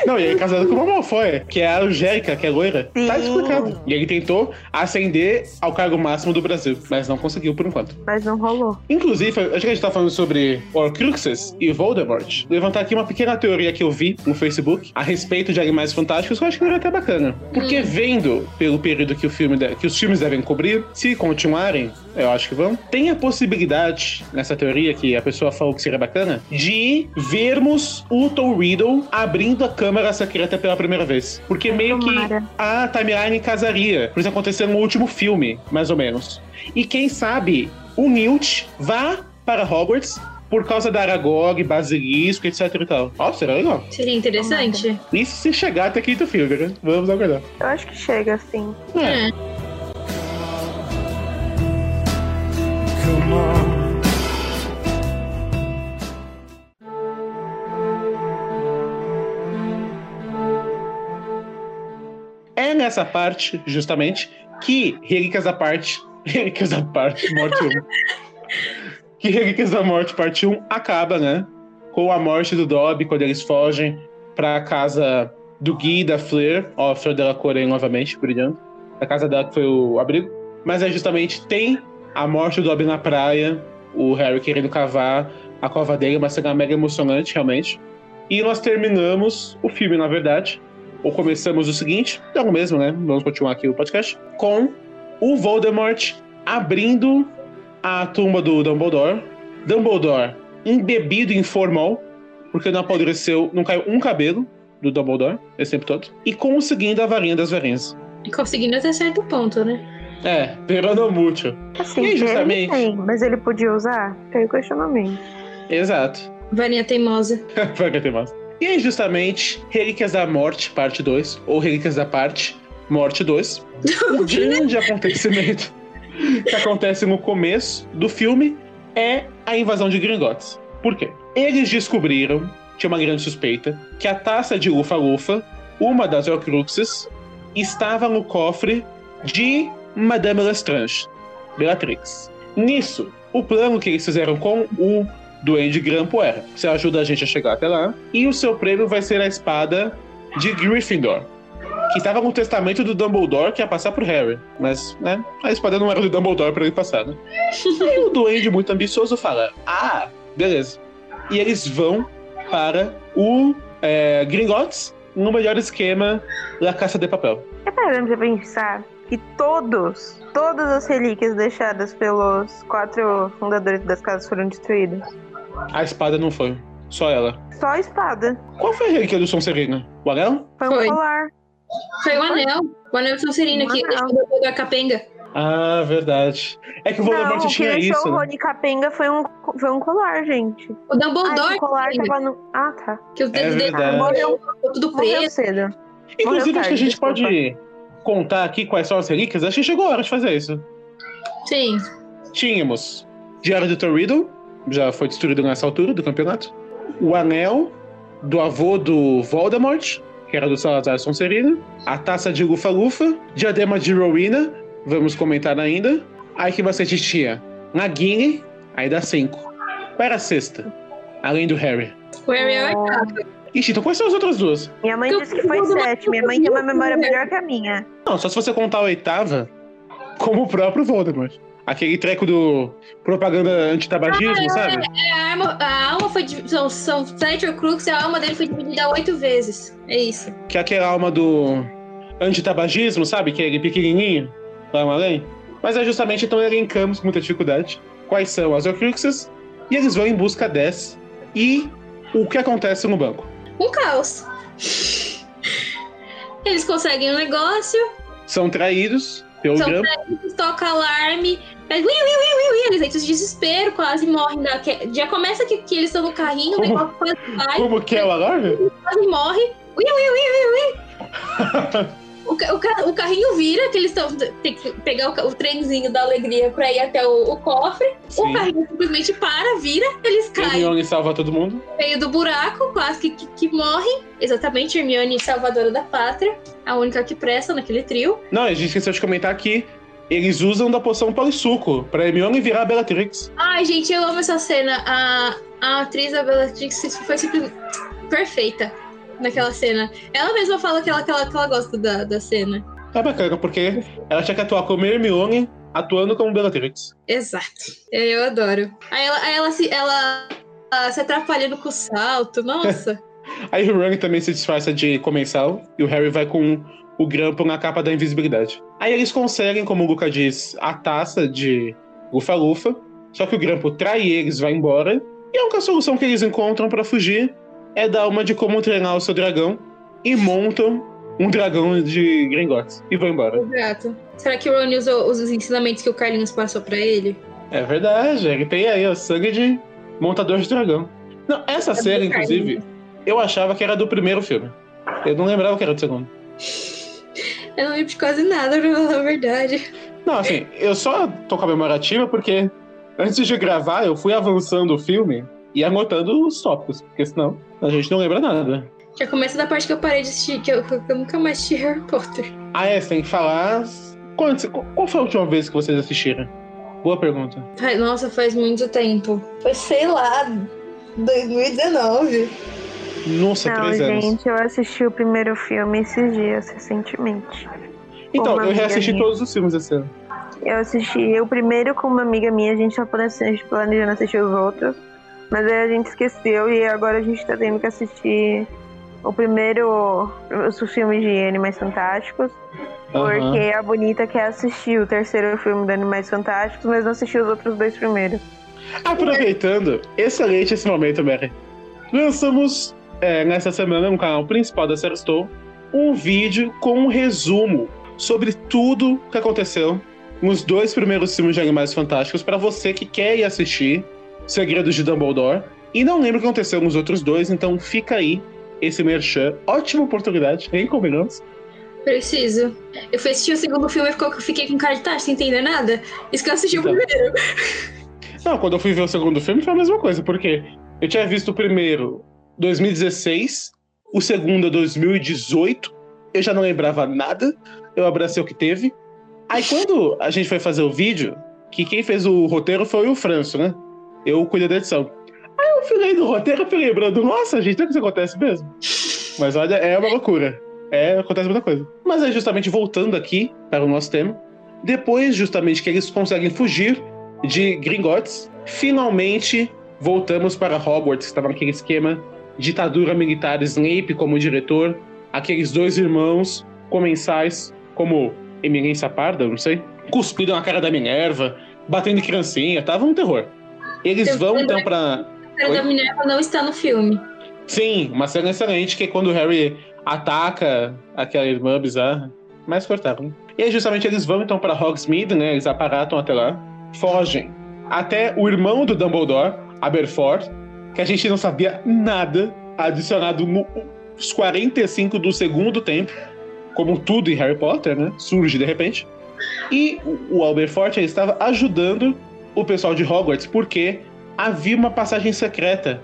Não, e ele é casado com uma Malfoy, que é a Angélica, que é loira. Tá explicado. E ele tentou ascender ao cargo máximo do Brasil, mas não conseguiu por enquanto. Mas não rolou. Inclusive, acho que a gente tá falando sobre Horcruxes e Voldemort. Vou levantar aqui uma pequena teoria que eu vi no Facebook a respeito de Animais Fantásticos, que eu acho que era até bacana. Porque vendo pelo período que, o filme de- que os filmes devem cobrir, se continuarem, eu acho que vão, tem a possibilidade, nessa teoria que a pessoa falou que seria bacana, de vermos o Tom Riddle abrindo a câmara secreta pela primeira vez. Porque meio que a timeline casaria. Por isso aconteceu no último filme, mais ou menos. E quem sabe o Newt vá para Hogwarts por causa da Aragog, Basilisco, etc e tal. Ó, será legal. Seria interessante. Isso se chegar até quinto filme, né? Vamos aguardar. Eu acho que chega, assim. É. É. É nessa parte, justamente, que Relíquias da Parte. Relíquias da Parte, Morte 1. que Relíquias da Morte, parte 1, acaba, né? Com a morte do Dobby, quando eles fogem pra casa do Gui e da Fleur. Ó, a Fleur dela Corém novamente, brilhando. A casa dela que foi o abrigo. Mas é justamente, tem a morte do Dobby na praia, o Harry querendo cavar a cova dele, uma cena mega emocionante, realmente. E nós terminamos o filme, na verdade, ou começamos o seguinte, não mesmo, né? Vamos continuar aqui o podcast, com o Voldemort abrindo a tumba do Dumbledore. Dumbledore embebido em formol, porque não apodreceu, não caiu um cabelo do Dumbledore esse tempo todo, e conseguindo a varinha das varinhas. Conseguindo até certo ponto, né? É, Veronomútil. Assim, E ele justamente- tem, mas ele podia usar? Tem questionamento. Exato. Varinha teimosa. Tem mais. E aí, justamente, Relíquias da Morte, parte 2, ou Relíquias da Parte, Morte 2. O grande acontecimento que acontece no começo do filme é a invasão de Gringotts. Por quê? Eles descobriram, tinha uma grande suspeita, que a taça de Lufa-Lufa, uma das Horcruxes, estava no cofre de Madame Lestrange, Bellatrix. Nisso, o plano que eles fizeram com o Duende Grampo era: você ajuda a gente a chegar até lá, e o seu prêmio vai ser a espada de Gryffindor. Que estava no testamento do Dumbledore que ia passar pro Harry. Mas, né, a espada não era do Dumbledore pra ele passar, né? e o Duende, muito ambicioso, fala: Ah, beleza. E eles vão para o é, Gringotts no melhor esquema da Caça de Papel. É parando pra pensar que todos, todas as relíquias deixadas pelos quatro fundadores das casas foram destruídas. A espada não foi. Só ela. Só a espada. Qual foi a relíquia do Sonserina? O anel? Foi, Foi. um colar. Foi o anel. O anel de Sonserina Um que anel. deixou da capenga. Ah, verdade. É que o Voldemort Não, o que tinha isso. o né? Rony Capenga foi um, foi um colar, gente. O Ah, Dumbledore esse colar capenga, tava no... Ah, tá. que o dedo dele verdade. morreu tudo Morreu preto. cedo. Inclusive, Morreu acho que a gente desculpa. pode contar aqui quais são as relíquias. Acho que chegou a hora de fazer isso. Sim. Tínhamos Diário do Tom Riddle, já foi destruído nessa altura do campeonato. O anel do avô do Voldemort, que era do Salazar Sonserina. A taça de Lufa-Lufa. Diadema de Rowena, vamos comentar ainda. Aí que você tinha Nagini, aí dá cinco. Qual era a sexta? Além do Harry. O Harry é o oitavo. Ixi, então quais são as outras duas? Minha mãe disse que foi sete. Minha mãe tem uma memória melhor que a minha. Não, só se você contar a oitava como o próprio Voldemort. Aquele treco do propaganda antitabagismo, sabe? É, a, arma, a alma foi. São, são sete Horcruxes e a alma dele foi dividida oito vezes. É isso. Que é aquela alma do antitabagismo, sabe? Que é ele pequenininho, lá no além. Mas é justamente então elencamos com muita dificuldade quais são as Horcruxes e eles vão em busca dessa. E o que acontece no banco? Um caos. Eles conseguem um negócio, São traídos pelo São Grampo. eles tocam alarme, faz ui, ui, ui, ui, ui, eles entram em desespero, quase morrem. Que- Já começa que, que eles estão no carrinho, Como? o negócio quase vai, Como que é o alarme? quase morre. Ui, ui, ui, ui, ui. O, o, o carrinho vira, que eles estão. Tem que pegar o, o trenzinho da alegria pra ir até o, o cofre. O Sim. carrinho simplesmente para, vira, eles caem Hermione salva todo mundo. no meio do buraco, quase que, que, que morrem. Exatamente, Hermione, salvadora da pátria, a única que presta naquele trio. Não, a gente esqueceu de comentar que eles usam da poção Polissuco pra Hermione virar a Bellatrix. Ai, gente, eu amo essa cena. A, a atriz da Bellatrix foi simplesmente perfeita naquela cena. Ela mesma fala que ela, que ela, que ela gosta da, da cena. É bacana, porque ela tinha que atuar como Hermione, atuando como Bellatrix. Exato. Eu adoro. Aí ela, aí ela, se, ela, ela se atrapalhando com o salto. Nossa. Aí o Ron também se disfarça de comensal e o Harry vai com o grampo na capa da invisibilidade. Aí eles conseguem, como o Luca diz, a taça de Lufa-Lufa, só que o grampo trai eles, vai embora, e a única solução que eles encontram pra fugir é dar uma de como treinar o seu dragão e montam um dragão de Gringotts e vão embora. Exato. Será que o Ron usou os ensinamentos que o Carlinhos passou pra ele? É verdade, ele tem aí o sangue de montador de dragão. Não, essa É inclusive, Carlinhos. eu achava que era do primeiro filme. Eu não lembrava que era do segundo. Eu não lembro de quase nada, pra falar a verdade. Não, assim, eu só tô com a memória ativa porque antes de gravar eu fui avançando o filme e anotando os tópicos, porque senão a gente não lembra nada. Já começa da parte que eu parei de assistir, que eu, que eu nunca mais assisti Harry Potter. Ah, é, que falar. Quando, qual foi a última vez que vocês assistiram? Boa pergunta. Ai, nossa, faz muito tempo. Foi, sei lá, 2019. Nossa, Não, três anos. gente, eu assisti o primeiro filme esses dias, recentemente. Então, eu reassisti minha. todos os filmes esse ano. Eu assisti o primeiro com uma amiga minha, a gente tá planejando planejando assistir os outros. Mas aí a gente esqueceu e agora a gente tá tendo que assistir o primeiro, os filmes de Animais Fantásticos. Porque a Bonita quer assistir o terceiro filme de Animais Fantásticos, mas não assistiu os outros dois primeiros. Aproveitando, excelente esse momento, Mary. Lançamos é, nessa semana no canal principal da Série Stone um vídeo com um resumo sobre tudo que aconteceu nos dois primeiros filmes de Animais Fantásticos para você que quer ir assistir Segredos de Dumbledore e não lembra o que aconteceu nos outros dois, então fica aí esse merchan. Ótima oportunidade, nem combinamos. Preciso. Eu fui assistir o segundo filme e fiquei com cara de taxa, sem entender nada. Isso que eu assisti o Então. primeiro. Não, quando eu fui ver o segundo filme foi a mesma coisa, porque eu tinha visto o primeiro 2016, o segundo é 2018, eu já não lembrava nada, eu abracei o que teve. Aí quando a gente foi fazer o vídeo, que quem fez o roteiro foi o Franço, né? Eu cuidei da edição. Aí eu fui lendo o roteiro e fui lembrando, nossa, gente, será que isso acontece mesmo? Mas olha, é uma loucura. É, acontece muita coisa. Mas aí, justamente voltando aqui para o nosso tema, depois, justamente, que eles conseguem fugir de Gringotts, finalmente voltamos para Hogwarts, que estava naquele esquema ditadura militar, Snape como diretor, aqueles dois irmãos comensais como Eminência Parda, não sei, cuspiram na cara da Minerva, batendo criancinha, tava um terror. Eles Eu vão então para cara Oi? da Minerva não está no filme. Sim, uma cena excelente que é quando o Harry ataca aquela irmã bizarra. Mais cortável. né? E aí, justamente, eles vão então pra Hogsmeade, né? Eles aparatam até lá, fogem. Até o irmão do Dumbledore, Aberforth, que a gente não sabia nada, adicionado nos 45 do segundo tempo, como tudo em Harry Potter, né? Surge de repente. E o o Aberforth ele estava ajudando o pessoal de Hogwarts, porque havia uma passagem secreta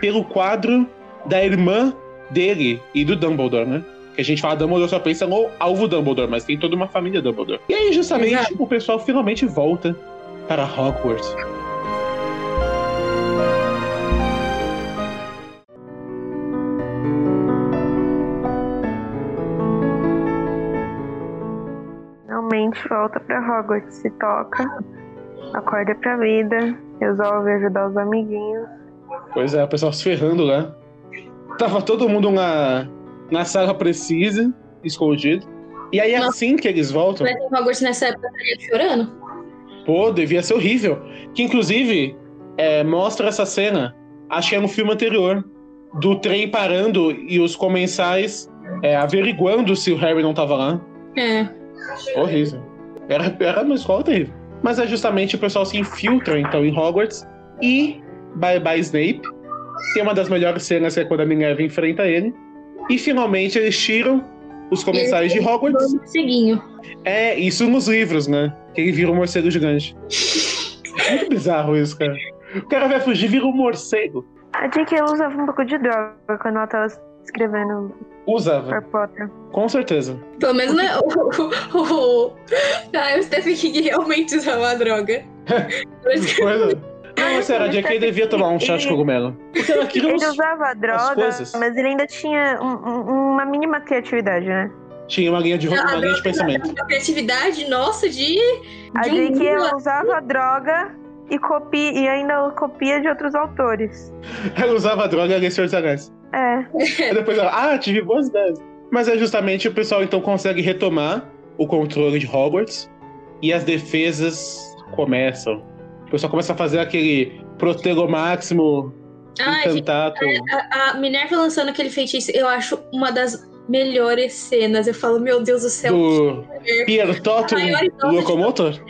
pelo quadro da irmã dele e do Dumbledore, né? Que a gente fala Dumbledore só pensa no alvo Dumbledore, mas tem toda uma família Dumbledore. E aí, justamente, Exato. o pessoal finalmente volta para Hogwarts. Finalmente volta pra Hogwarts, se toca, acorda pra vida, resolve ajudar os amiguinhos. Pois é, o pessoal se ferrando lá. Tava todo mundo na, na sala precisa, escondido. E aí, Nossa. assim que eles voltam, Mas em Hogwarts nessa época estaria chorando. pô, devia ser horrível. Que inclusive é, mostra essa cena, acho que é no filme anterior, do trem parando e os comensais é, averiguando se o Harry não tava lá. É. Horrível. Era, era uma escola terrível. Mas é justamente o pessoal se infiltra então em Hogwarts e bye bye Snape. Tem uma das melhores cenas que é quando a Minerva enfrenta ele. E finalmente eles tiram os comensais de Hogwarts. Morceguinho. É, isso nos livros, né? Que ele vira um morcego gigante. Muito bizarro isso, cara. O cara vai fugir e vira um morcego. A J.K. usava um pouco de droga quando ela tava escrevendo Usava, Harry Potter. com certeza. Pelo menos, né? O, o, o, ah, o Stephen King realmente usava a droga. Coisa. Não, sério, a JK devia tomar um chá de cogumelo. Ela Ele uns... usava droga, mas ele ainda tinha um- um- uma mínima criatividade, né? tinha uma linha de, A uma linha de pensamento. da criatividade, nossa, de. A de um J.K. mundo usava droga e, copia, e ainda copia de outros autores. Ela usava droga e lia Senhor dos Anéis. É. Aí depois ela, ah, tive boas ideias. Mas é justamente o pessoal então consegue retomar o controle de Hogwarts e as defesas começam. O pessoal começa a fazer aquele protego máximo, gente, encantato. a, a Minerva lançando aquele feitiço, eu acho uma das melhores cenas. Eu falo, meu Deus do céu, Do Pier Totum de Locomotor?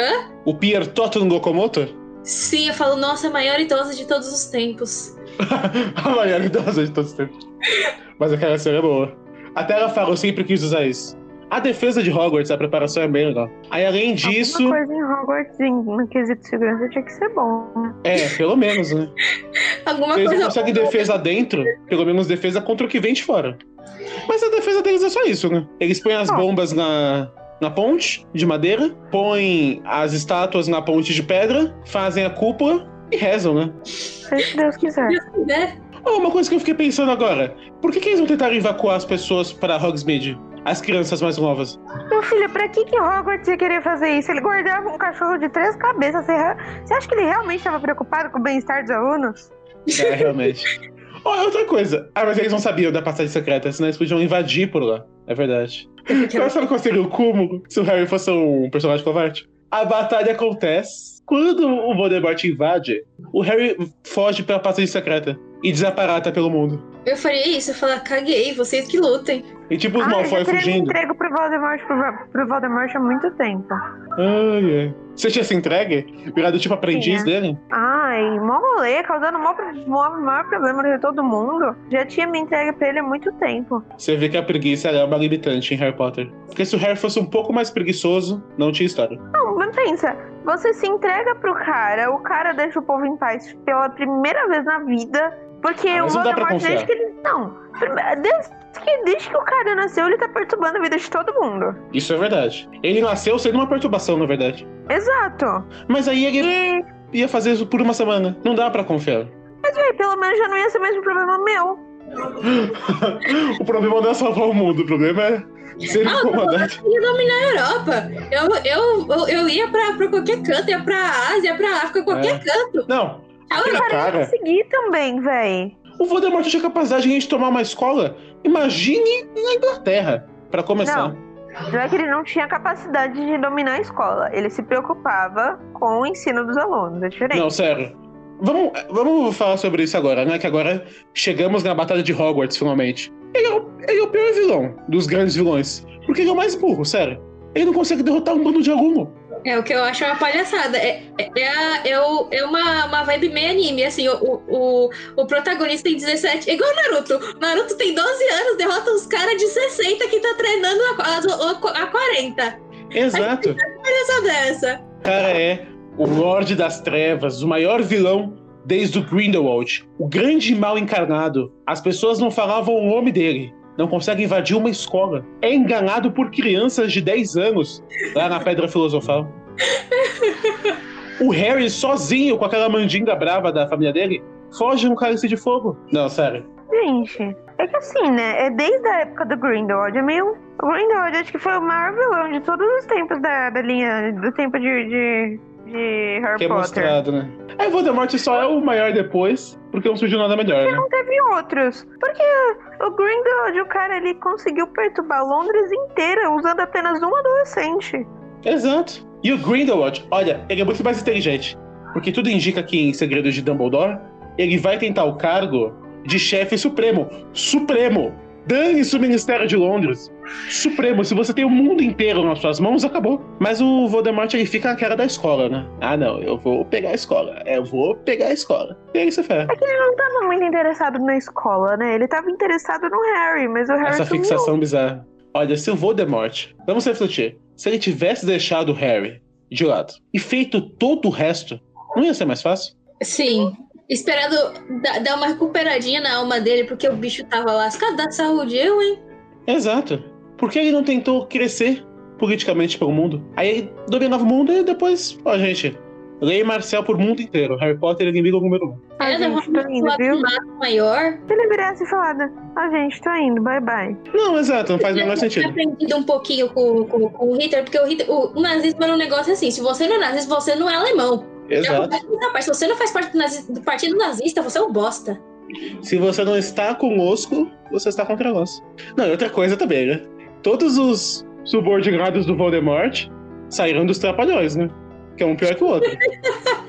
Hã? O Pier Totum Locomotor? Sim, eu falo, nossa, a maior idosa de todos os tempos. a maior idosa de todos os tempos. Mas aquela cena é boa. Até ela fala, eu sempre quis usar isso. A defesa de Hogwarts, a preparação é bem legal. Aí, além disso, Alguma coisa em Hogwarts, em, no quesito de segurança, tinha que ser bom. né? é, pelo menos, né? Alguma Se eles coisa. conseguem defesa dentro, pelo menos defesa contra o que vem de fora. Mas a defesa deles é só isso, né? Eles põem as Ah. bombas na, na ponte de madeira, põem as estátuas na ponte de pedra, fazem a cúpula e rezam, né? Seja o que Deus quiser. Oh, uma coisa que eu fiquei pensando agora: por que, que eles não tentaram evacuar as pessoas para Hogsmeade? As crianças mais novas? Meu filho, pra que que Hogwarts ia querer fazer isso? Ele guardava um cachorro de três cabeças. Você, você acha que ele realmente estava preocupado com o bem-estar dos alunos? É, realmente. Oh, outra coisa. Ah, mas eles não sabiam da passagem secreta, senão eles podiam invadir por lá. É verdade. Mas sabe qual seria o cúmulo se o Harry fosse um personagem covarde? A batalha acontece. Quando o Voldemort invade, o Harry foge pela passagem secreta e desaparata pelo mundo. Eu faria isso, eu falar, caguei, vocês que lutem. E tipo os ah, eu Malfoy fugindo. entrego pro Voldemort, pro, pro Voldemort há muito tempo. Ai, ai. Você tinha se entregue? Virado tipo aprendiz Tinha. dele? Ai, mó rolê, causando mó, mó, maior problema de todo mundo. Já tinha me entregue pra ele há muito tempo. Você vê que a preguiça é uma limitante em Harry Potter. Porque se o Harry fosse um pouco mais preguiçoso, não tinha história. Não, mas pensa, você se entrega pro cara, o cara deixa o povo em paz pela primeira vez na vida, porque Ah, o mas não dá pra Voldemort, desde que confiar. ele. Não, desde que, desde que o cara nasceu, ele tá perturbando a vida de todo mundo. Isso é verdade. Ele nasceu sendo uma perturbação, na verdade. Exato. Mas aí ele E, ia fazer isso por uma semana. Não dá pra confiar. mas, véi, pelo menos já não ia ser mais um problema meu. o problema não é salvar o mundo, o problema é ser Ah, incomodado. Eu ia dominar a Europa. Eu, eu, eu, eu ia pra, pra qualquer canto, ia pra Ásia, pra África, qualquer É. canto. Não, Ah, aqui na cara, Consegui também, véi. o Voldemort tinha capacidade de tomar uma escola. Imagine na Inglaterra, pra começar. Não. Não é que ele não tinha capacidade de dominar a escola. Ele se preocupava com o ensino dos alunos. É diferente. Não, sério. vamos, vamos falar sobre isso agora, né? Que agora chegamos na Batalha de Hogwarts, finalmente. Ele é, o, ele é o pior vilão dos grandes vilões. Porque ele é o mais burro, sério. Ele não consegue derrotar um bando de aluno. É o que eu acho uma palhaçada. É, é, é, a- é o- é uma, uma vibe meio anime, assim, o, o, o, protagonista tem 17, é igual o Naruto. Naruto tem 12 anos, derrota uns caras de 60 que tá treinando a, a, a 40. Exato. Palhaçada é essa? O cara é o Lorde das Trevas, o maior vilão desde o Grindelwald. O grande mal encarnado. As pessoas não falavam o nome dele. Não consegue invadir uma escola. É enganado por crianças de 10 anos lá na Pedra Filosofal. O Harry, sozinho, com aquela mandinga brava da família dele, foge no cálice de fogo. Não, sério. Gente, é que assim, né? É desde a época do Grindelwald. É meio. O Grindelwald acho que foi o maior vilão de todos os tempos da, da linha. Do tempo de, de, de Harry Que é Potter. mostrado, né? Aí Voldemort só é o maior depois, porque não surgiu nada melhor, né? Teve outros. Porque o Grindelwald, o cara, ele conseguiu perturbar Londres inteira usando apenas um adolescente. Exato. E o Grindelwald, olha, ele é muito mais inteligente. Porque tudo indica que em Segredos de Dumbledore, ele vai tentar o cargo de chefe supremo. Supremo! Dane-se o Ministério de Londres. Supremo, se você tem o mundo inteiro nas suas mãos, acabou. Mas o Voldemort, ele fica na cara da escola, né? Ah, não, eu vou pegar a escola. Eu vou pegar a escola. E aí você fé. Ele não tava muito interessado na escola, né? Ele tava interessado no Harry, mas o Harry Essa sumiu. fixação bizarra. Olha, se o Voldemort, vamos refletir, se ele tivesse deixado o Harry de lado e feito todo o resto, não ia ser mais fácil? Sim. Esperando da- dar uma recuperadinha na alma dele, porque o bicho tava lascado da saúde. Eu, hein? Exato. Por que ele não tentou crescer politicamente pelo mundo? Aí ele dominava o mundo e depois, ó, gente, lei marcial por mundo inteiro. Harry Potter é inimigo número um. Ah, É, gente, tô indo, viu? maior. Se ele virasse e falado, ah, gente, tô indo, bye bye. Não, exato, não faz o Eu menor tinha sentido. aprendido um pouquinho com, com, com o Hitler, porque o, Hitler, o, o nazismo era um negócio assim: se você não é nazista, você não é alemão. Exato. Rapaz, se você não faz parte do, nazi- do partido nazista, você é um bosta. Se você não está conosco, você está contra nós. Não, e outra coisa também, né? Todos os subordinados do Voldemort saíram dos trapalhões, né? Que é um pior que o outro.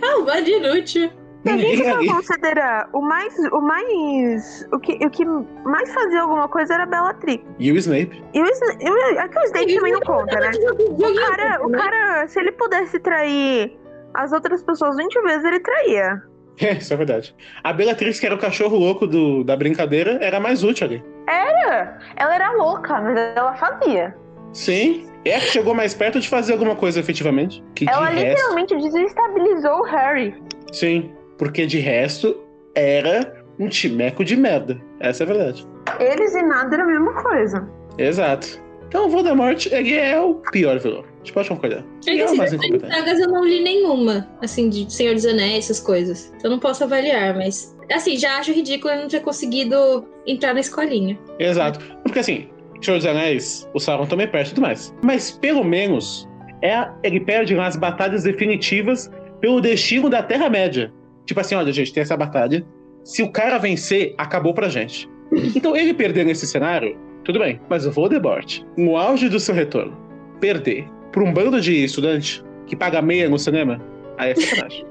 É um bando inútil. Se a gente for considerar o mais. O mais. O que, o que mais fazia alguma coisa era a Bellatrix. E o Snape. E o Snape. É que o Snape também não conta, né? O cara, o cara, se ele pudesse trair as outras pessoas 20 vezes, ele traía. É, isso é verdade. A Bellatrix, que era o cachorro louco do, da brincadeira, era mais útil ali. Era. Ela era louca, mas ela fazia. Sim. É a que chegou mais perto de fazer alguma coisa efetivamente. Que de Ela resto. literalmente desestabilizou o Harry. Sim. Porque de resto era um timeco de merda. Essa é a verdade. Eles e nada era a mesma coisa. Exato. Então o Voldemort, ele é o pior vilão. A gente pode concordar. É que é assim, incompetente. sagas eu não li nenhuma, assim, de Senhor dos Anéis, essas coisas. Então eu não posso avaliar, mas. Assim, já acho ridículo eu não ter conseguido entrar na escolinha. Exato. Porque assim, Senhor dos Anéis, o Sauron também perde e tudo mais. Mas pelo menos é, ele perde nas batalhas definitivas pelo destino da Terra-média. Tipo assim, olha, gente, tem essa batalha. Se o cara vencer, acabou pra gente. Então ele perder nesse cenário, tudo bem. Mas o Voldemort, no auge do seu retorno, perder pra um bando de estudante que paga meia no cinema, aí é sacanagem.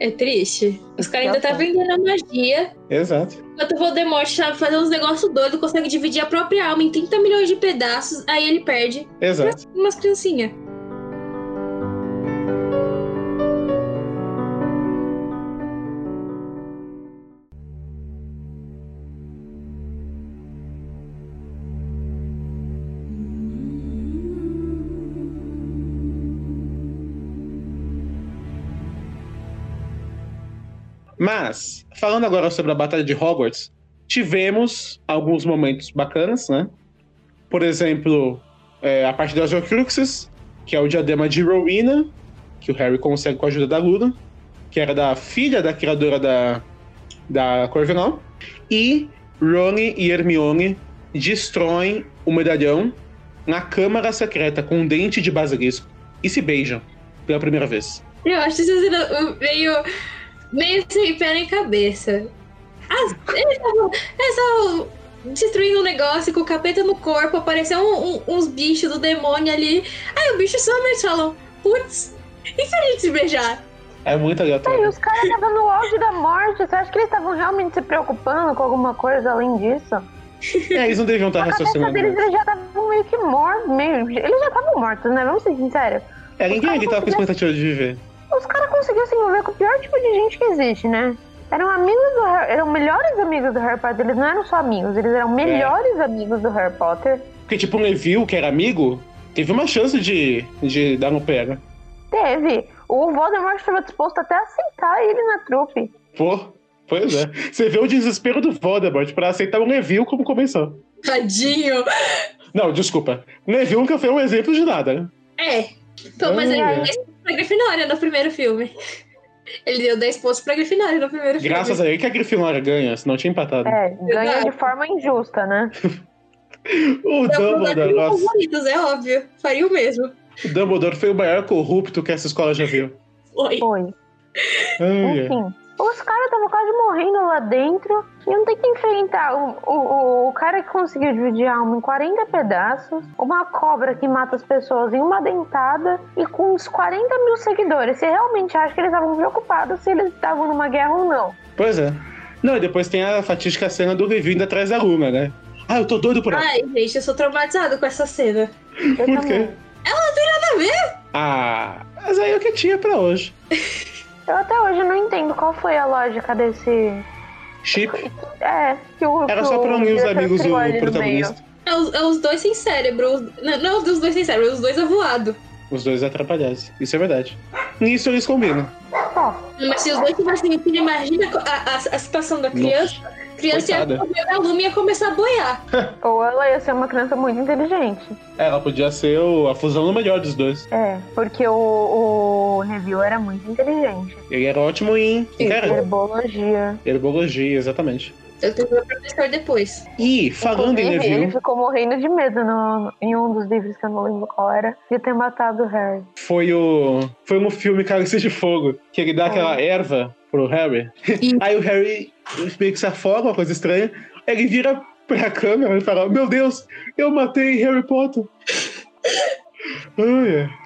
É triste. Os caras ainda tá vendendo a magia. Exato. Enquanto o Voldemort sabe fazer uns negócios doidos, consegue dividir a própria alma em 30 milhões de pedaços, aí ele perde. Exato. Umas criancinhas. Mas, falando agora sobre a Batalha de Hogwarts, tivemos alguns momentos bacanas, né? Por exemplo, é, a parte das Horcruxes, que é o diadema de Rowena, que o Harry consegue com a ajuda da Luna, que era da filha da criadora da, da Corvinal. E Rony e Hermione destroem o medalhão na Câmara Secreta com um dente de basilisco e se beijam pela primeira vez. Eu acho isso sendo meio. Meio sem pé nem cabeça. As, eles estavam destruindo um negócio com o capeta no corpo, apareceu um- um- uns bichos do demônio ali. Aí o bicho some e eles falam: putz, e se a gente se beijar? É muito E aleatório. os caras estavam no auge da morte. Você acha que eles estavam realmente se preocupando com alguma coisa além disso? É, eles não deviam estar raciocinando. deles, eles já estavam meio que mortos. Meio... Eles já estavam mortos, né? Vamos ser sinceros. É, ninguém ali tava com expectativa de viver. Os caras conseguiram se envolver com o pior tipo de gente que existe, né? Eram amigos do Harry, eram melhores amigos do Harry Potter. Eles não eram só amigos, eles eram melhores amigos do Harry Potter. Porque, tipo, o Neville, que era amigo, teve uma chance de, de dar no pega. Teve. O Voldemort estava disposto até a aceitar ele na trupe. Pô, pois é. Você vê o desespero do Voldemort pra aceitar o Neville como comensal. Tadinho. Não, desculpa. Neville nunca foi um exemplo de nada, né? É. Então, mas ele Olha. deu 10 pontos pra Grifinória no primeiro filme. Ele deu 10 pontos pra Grifinória no primeiro Graças filme. a ele que a Grifinória ganha, senão tinha empatado. É, ganha Exato. de forma injusta, né? O Dumbledore, nossa, favoritos, é óbvio. Faria o mesmo. o Dumbledore foi o maior corrupto que essa escola já viu. Oi. Foi. Ai, ai. Enfim. Os caras estavam quase morrendo lá dentro. E não tem que enfrentar o, o, o cara que conseguiu dividir a alma em 40 pedaços, uma cobra que mata as pessoas em uma dentada e com uns 40 mil seguidores. Você realmente acha que eles estavam preocupados se eles estavam numa guerra ou não? Pois é. Não, e depois tem a fatídica cena do Review indo atrás da Luna, né? Ah, eu tô doido por ela. Ai, gente, eu sou traumatizado com essa cena. Eu Por quê? também. Nada a ver. Ah, mas aí é o que tinha pra hoje. Eu até hoje não entendo qual foi a lógica desse. Chip. É, que o. Era que só pra unir os amigos do protagonista. É os, é os dois sem cérebro. Não, não os dois sem cérebro, os dois avoados. Os dois atrapalhados. Isso é verdade. Nisso eles combinam. Mas se os dois tivessem filho, imagina a, a, a situação da criança. A criança ia coitada. comer a lume e ia começar a boiar. ou ela ia ser uma criança muito inteligente. Ela podia ser o- a fusão no melhor dos dois. É, porque o, o Neville era muito inteligente. Ele era ótimo em. cara, Herbologia. herbologia, exatamente. Eu tenho o professor depois. E, falando em Inclusive, ele Neville, ficou morrendo de medo no, em um dos livros que eu não lembro qual era, de ter matado o Harry. foi o. Foi no filme Cálice de Fogo, que ele dá aquela erva pro Harry. Aí o Harry meio que se afoga, uma coisa estranha. Ele vira pra câmera e fala: Meu Deus, eu matei Harry Potter.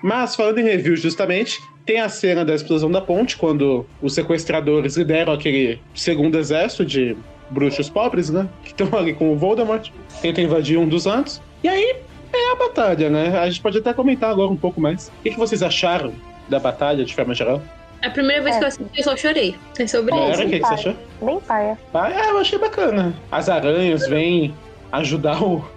Mas, falando em review, justamente, tem a cena da explosão da ponte, quando os sequestradores lideram aquele segundo exército de bruxos pobres, né? Que estão ali com o Voldemort, tentam invadir um dos lados. E aí é a batalha, né? A gente pode até comentar agora um pouco mais. O que, que vocês acharam da batalha, de forma geral? A primeira vez É. que eu assisti, eu só chorei. É sobre isso. era? O que, que você achou? Bem paia. Ah, é, eu achei bacana. As aranhas vêm ajudar o.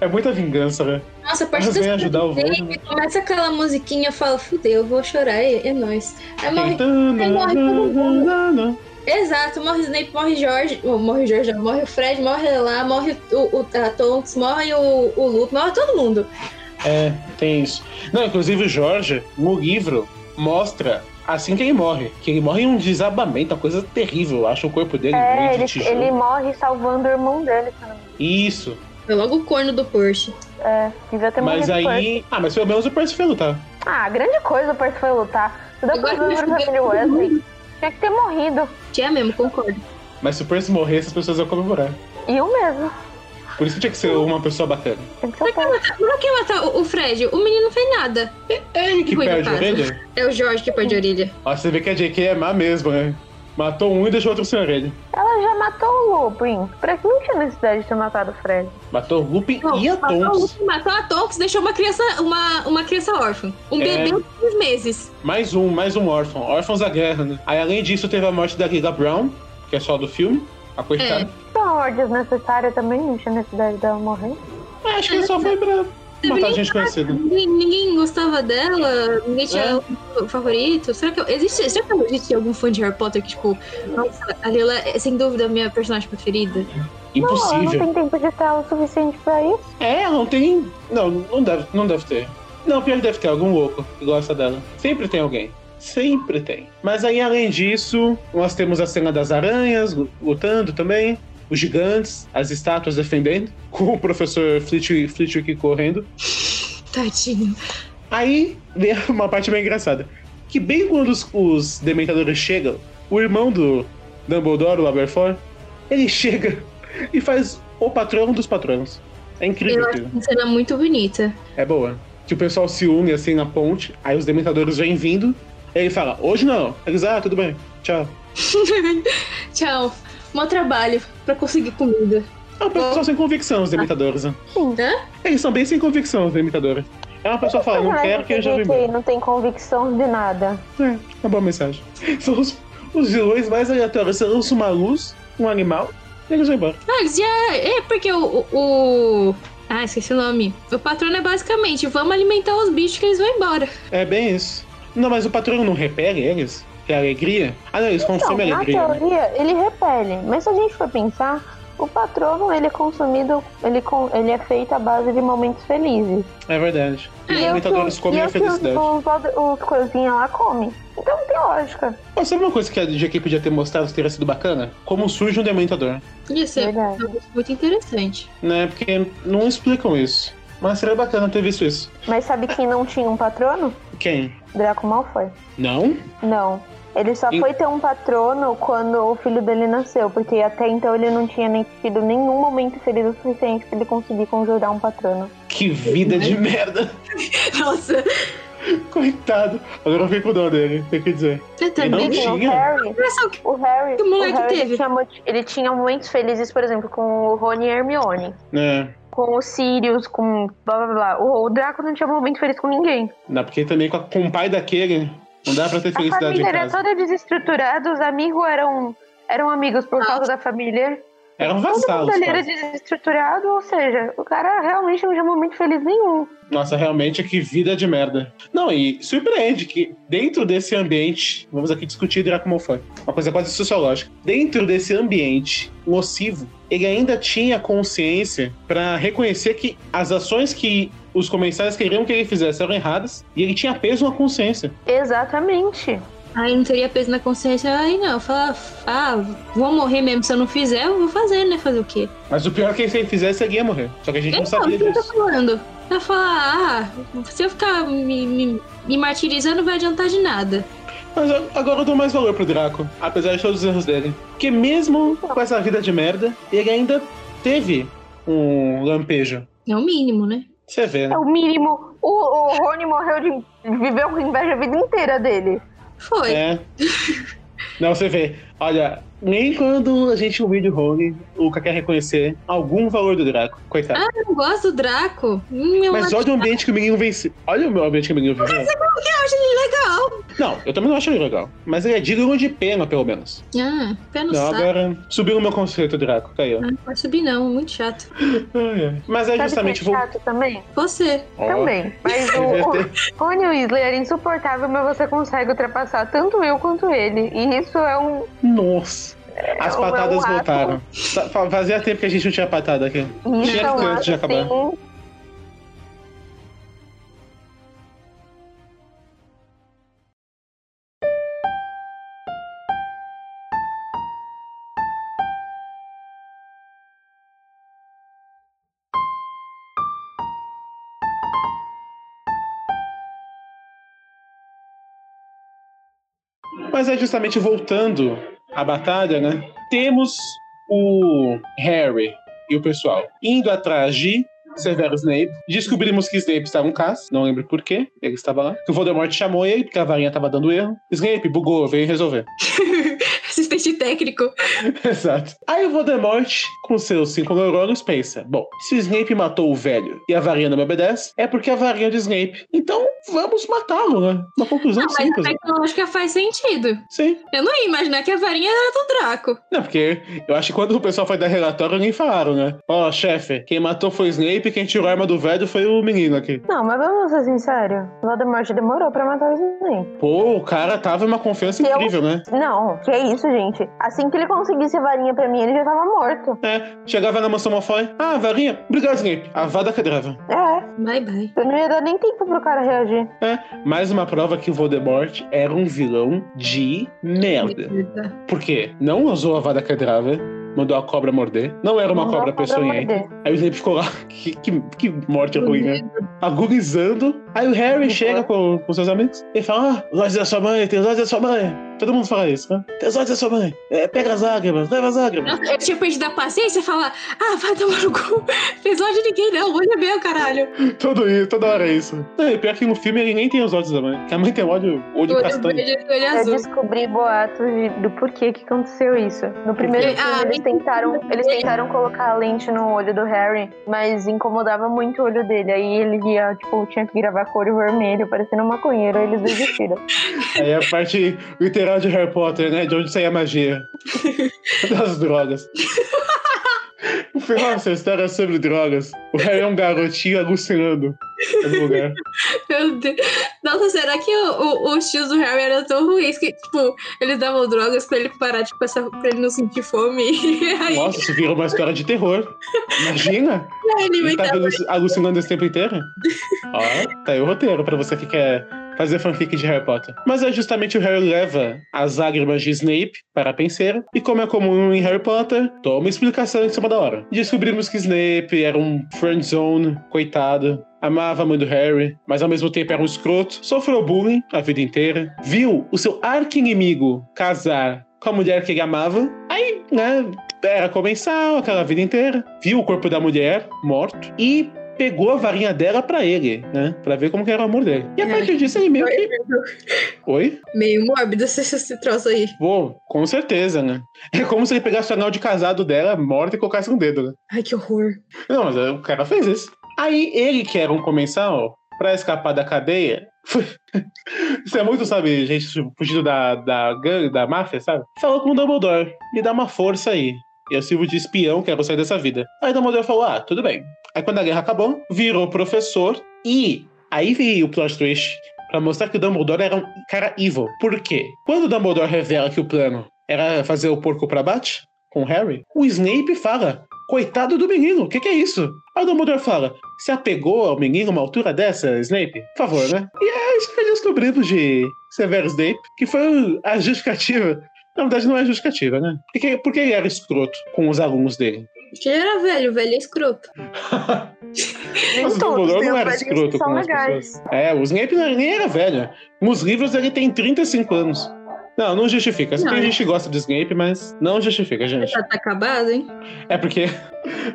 É muita vingança, né? Nossa, a parte vêm ajudar o Voldemort. Começa aquela musiquinha, eu falo, fudeu, eu vou chorar, é, é nóis. Aí morre. Tentando. aí morre todo mundo. não, não. Exato, morre o Snape, morre Jorge. oh, morre o Jorge, não, morre o Fred, morre lá, morre o, o a Tonks, morre o, o Luke, morre todo mundo. É, tem isso. Não, inclusive o Jorge, no livro, mostra assim que ele morre. Que ele morre em um desabamento, uma coisa terrível. Eu acho o corpo dele É, muito ele, tijolo. ele morre salvando o irmão dele, se. Isso. Foi logo o corno do Porsche. É, devia ter Mas aí. Ah, mas pelo menos o Percy foi lutar. Ah, grande coisa o Percy foi lutar. Tudo Agora depois que do eu família Wesley. Tinha que ter morrido. Tinha mesmo, concordo. Mas se o Percy morresse, as pessoas iam comemorar. E eu mesmo. Por isso que tinha que ser uma pessoa bacana. Pra que matar, pra que matar o, o Fred? O menino não fez nada. É ele que perde a orelha? É o Jorge que perde a orelha. Ó, você vê que a JK é má mesmo, né? Matou um e deixou outro sem orelha. Ela já matou o Lupin. Pra que não tinha necessidade de ter matado o Fred? Matou o Lupin Não, e a matou o Tonks. Luke, Matou a Tonks, deixou uma criança, uma, uma criança órfã. Um É. bebê de seis meses. Mais um, mais um órfão. Órfãos da guerra, né? Aí além disso teve a morte da Lila Brown, que é só do filme. A coitada. Foi uma morte desnecessária também, não tinha necessidade dela morrer. É, acho que só foi pra matar gente conhecida. Ninguém, gostava dela, ninguém tinha É. um favorito. Será que existe, será que existe algum fã de Harry Potter que, tipo, nossa, a Lila é sem dúvida a minha personagem preferida? Não, ela não Impossível. tem tempo de tela o suficiente pra isso. É, não tem. Não, não deve, não deve ter. Não, pior que deve ter algum louco que gosta dela. Sempre tem alguém. Sempre tem. Mas aí, além disso, nós temos a cena das aranhas lu- lutando também. Os gigantes, as estátuas defendendo, com o professor Flitwick, Flitwick correndo. Tadinho. Aí vem uma parte bem engraçada. Que bem quando os, os dementadores chegam, o irmão do Dumbledore, o Aberforth, ele chega e faz o patrão dos patrões. É incrível Eu acho uma cena muito bonita. É boa. Que o pessoal se une assim na ponte, aí os dementadores vêm vindo, Ele fala, hoje não. Eles, ah, tudo bem, tchau. Tchau. Mó trabalho pra conseguir comida. É uma pessoa sem convicção, os demitadores. né? Hã? Eles são bem sem convicção, os demitadores. É uma pessoa fala, não quero que eu já embora. não tem convicção de nada. É, uma boa mensagem. São os, os vilões mais aleatórios. Você lança uma luz, um animal, e eles vão embora. Ah, eles já. É porque o, o, o- Ah, esqueci o nome. O patrono é basicamente: vamos alimentar os bichos que eles vão embora. É bem isso. Não, mas o patrão não repele eles? Que é alegria? Ah, não, eles Então, consomem na alegria. né? teoria, ele repele. Mas se a gente for pensar, o patrono, ele é consumido, ele, com, ele é feito à base de momentos felizes. É verdade. Os E é o que demitadores os- comem e é a o que os, felicidade. os, os coisinhas lá comem. Então não tem lógica. Pô, sabe uma coisa que a GQ podia ter mostrado que teria sido bacana? Como surge um dementador. Isso é Verdade. muito interessante. Né? Porque não explicam isso. Mas seria bacana ter visto isso. Mas sabe quem não tinha um patrono? Quem? Draco Malfoy. Não? Não. Ele só E- foi ter um patrono quando o filho dele nasceu, porque até então ele não tinha nem tido nenhum momento feliz o suficiente pra ele conseguir conjurar um patrono. Que vida de merda. Nossa, Coitado. Agora eu fiquei com dó dele, tem que dizer. eu também. não Porque o tinha? Harry, o que o Harry, Que moleque o Harry teve? Tinha, ele tinha momentos felizes, por exemplo, com o Rony e Hermione. É. Com o Sirius, com blá blá blá. O, o Draco não tinha momento feliz com ninguém. Não, porque também com, a- com o pai daquele, não dá pra ter A felicidade em família era toda desestruturada, os amigos eram, eram amigos por causa da família. Era um Todo era quase. desestruturado, ou seja, o cara realmente não tinha momento feliz nenhum. Nossa, realmente, que vida de merda. Não, e surpreende que dentro desse ambiente, vamos aqui discutir Draco Malfoy, uma coisa quase sociológica. Dentro desse ambiente nocivo, ele ainda tinha consciência pra reconhecer que as ações que os comensais queriam que ele fizesse eram erradas e ele tinha peso na consciência. Exatamente. Aí não teria peso na consciência. Aí não, fala, ah, vou morrer mesmo. Se eu não fizer, eu vou fazer, né? Fazer o quê? Mas o pior é que se ele fizesse, ele ia morrer. Só que a gente não Então, o sabia que eu tô falando? Vai falar, ah, se eu ficar me, me, me martirizando, não vai adiantar de nada. Mas agora eu dou mais valor pro Draco, apesar de todos os erros dele. Porque mesmo com essa vida de merda, ele ainda teve um lampejo. É o mínimo, né? Você vê, né? É o mínimo. O, o Rony morreu de. viveu com inveja a vida inteira dele. Foi. É. Não, você vê. Olha, nem quando a gente humilha o Rony, o Luca quer reconhecer algum valor do Draco. Coitado. Eu não gosto do Draco. Hum, eu, Mas olha o ambiente que o menino vence. Olha o ambiente que o menino viveu. eu acho ele legal. Não, eu também não acho ele legal. Mas ele é digno de pena, pelo menos. Ah, pé no Não, saco. agora subiu no meu conceito, Draco. Tá aí, ó. Ah, não vai subir não, muito chato. Ai, ai. Mas é Sabe justamente. quem é vou- chato também? Você. Ó, Também. Mas o, o Rony Weasley era insuportável, mas você consegue ultrapassar tanto eu quanto ele. E isso é um. Nossa. As um patadas voltaram. Fa- Fazia tempo que a gente não tinha patada aqui. Isso Tinha que antes de acabar. assim, Mas é justamente voltando à batalha, né? Temos o Harry e o pessoal indo atrás de Severo Snape. Descobrimos que Snape estava um caso, não lembro por quê, ele estava lá. Que o Voldemort chamou ele, porque a varinha estava dando erro. Snape bugou, veio resolver. Assistente técnico. Exato. Aí o Voldemort, com seus cinco neurônios, pensa: bom, se o Snape matou o velho e a varinha não me obedece, é porque a varinha é de Snape. Então vamos matá-lo, né? Uma conclusão Não, mas a simples. né? tecnológica faz sentido. Sim. Eu não ia imaginar que a varinha era do Draco. Não, porque eu acho que quando o pessoal foi dar relatório, nem falaram, né? Ó, chefe, quem matou foi o Snape, quem tirou a arma do velho foi o menino aqui. Não, mas vamos ser sinceros. O Voldemort demorou pra matar o Snape. Pô, o cara tava em uma confiança Eu- incrível, né? Não, que isso, gente. Assim que ele conseguisse a varinha pra mim, ele já tava morto. É, chegava na mansão Malfoy. Ah, varinha, obrigado, Snape. A vada quebrava. É, Bye, bye. eu não ia dar nem tempo pro cara reagir. É, mais uma prova que o Voldemort era um vilão de merda. Por quê? Não usou a vada quebrava, mandou a cobra morder. Não era uma Mandou a cobra cobra morder. Aí o Snape ficou lá, que, que, que morte ruim, né? Agonizando. Aí o Harry Uhum. chega com, com seus amigos e fala: Ah, os olhos da sua mãe, tem os olhos da sua mãe. Todo mundo fala isso, né? Tem os olhos da sua mãe. É, pega as lágrimas, leva as lágrimas. Eu tinha perdido a paciência e falar, ah, vai tomar no cu. Fez ódio de ninguém, não. Olha meu, caralho. Tudo isso, toda hora é isso. Não, e pior que no filme ele nem tem os olhos da mãe. Que a mãe tem olho, olho Olho castanho. e olho Eu descobri boatos de- do porquê que aconteceu isso. No primeiro quê? filme, Ah, tentaram, eles tentaram colocar a lente no olho do Harry, mas incomodava muito o olho dele. Aí ele ia, tipo, tinha que gravar com olho vermelho, parecendo um maconheiro, aí eles desistiram. Aí a parte literal de Harry Potter, né? De onde sai a magia. Das drogas. O filme, nossa, a história é sobre drogas. O Harry é um garotinho alucinando no lugar. Meu Deus. Nossa, será que o- o- os tios do Harry eram tão ruins que, tipo, eles davam drogas pra ele parar, tipo, essa, pra ele não sentir fome? Aí Nossa, isso vira uma história de terror. Imagina! ele Ele tá alucinando esse tempo inteiro. Ó, tá aí o roteiro pra você que quer fazer fanfic de Harry Potter. Mas é justamente o Harry leva as lágrimas de Snape para a penseira. E como é comum em Harry Potter, toma explicação em cima da hora. Descobrimos que Snape era um friendzone, coitado. Amava do Harry, mas ao mesmo tempo era um escroto. Sofreu bullying a vida inteira. Viu o seu arqui-inimigo casar com a mulher que ele amava. Aí, né, era comensal aquela vida inteira. Viu o corpo da mulher morto e pegou a varinha dela pra ele, né? Pra ver como que era o amor dele. E a Ai. partir disso ele meio que. Oi? Meio mórbido esse, esse troço aí. Pô, com certeza, né? É como se ele pegasse o anel de casado dela, morta, e colocasse um dedo, né? Ai, que horror. Não, mas o cara fez isso. Aí ele, que era um comensal, pra escapar da cadeia. Isso é muito, sabe, gente fugindo da, da gangue, da máfia, sabe? Falou com o Dumbledore: me dá uma força aí. Eu sirvo de espião, quero sair dessa vida. Aí o Dumbledore falou: ah, tudo bem. Aí quando a guerra acabou, virou professor e aí veio o plot twist pra mostrar que o Dumbledore era um cara evil. Por quê? Quando o Dumbledore revela que o plano era fazer o porco pra bate com o Harry, o Snape fala: Coitado do menino, o que, que é isso? Aí o Dumbledore fala: Se apegou ao menino uma altura dessa, Snape? Por favor, né? E é isso que descobrimos de Severo Snape, que foi a justificativa. Na verdade, não é justificativa, né? Porque, porque ele era escroto com os alunos dele. Porque ele era velho, velho é escroto. Mas o todos não os era escroto com as legais. pessoas. É, o Snape nem era velho. Nos livros ele tem 35 anos. Não, não justifica. Não. Tem gente gosta do Snape, mas não justifica, gente. Já tá acabado, hein? É porque.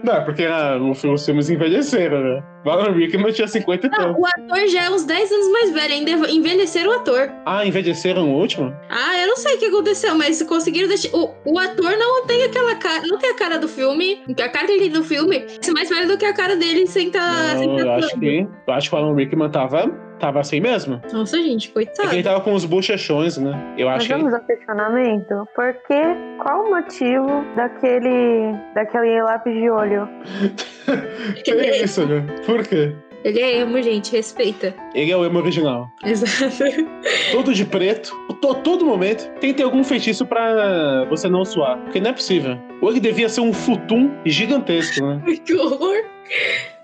Não, é porque ah, os filmes envelheceram, né? O Alan Rickman tinha 50 e Não, tanto. o ator já é uns 10 anos mais velho, ainda envelheceram o ator. Ah, envelheceram no último? Ah, eu não sei o que aconteceu, mas conseguiram deixar. O, o ator não tem aquela cara. Não tem a cara do filme. A cara dele do filme é mais velho do que a cara dele sem tá. sem Não, tá eu acho que. Eu acho que o Alan Rickman tava, tava assim mesmo. Nossa, gente, É coitado. que ele tava com os bochechões, né? Eu acho que. vamos ao questionamento? Por que? Qual o motivo daquele, daquele lápis de olho? Que é isso, né? Por quê? Ele é emo, gente, respeita. Ele é o emo original. Exato. Todo de preto, to, todo momento. Tem que ter algum feitiço pra você não suar. Porque não é possível. Ou ele devia ser um futum gigantesco, né? que horror.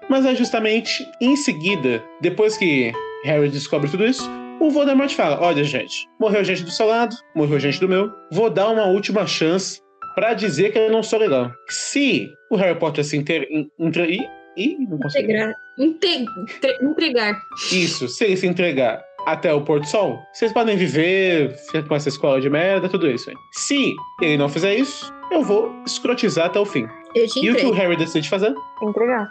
Mas é justamente em seguida, depois que Harry descobre tudo isso, o Voldemort fala: Olha, gente, morreu gente do seu lado, morreu gente do meu, vou dar uma última chance pra dizer que eu não sou legal. Se o Harry Potter se inter... in- intra... Ih, ih, não consegui. Integrar. Inte- tre- entregar. Isso, se ele se entregar até o Porto Sol, vocês podem viver, com essa escola de merda, tudo isso aí. Se ele não fizer isso, eu vou escrotizar até o fim. Eu te E o que o. Harry decide fazer? Entregar.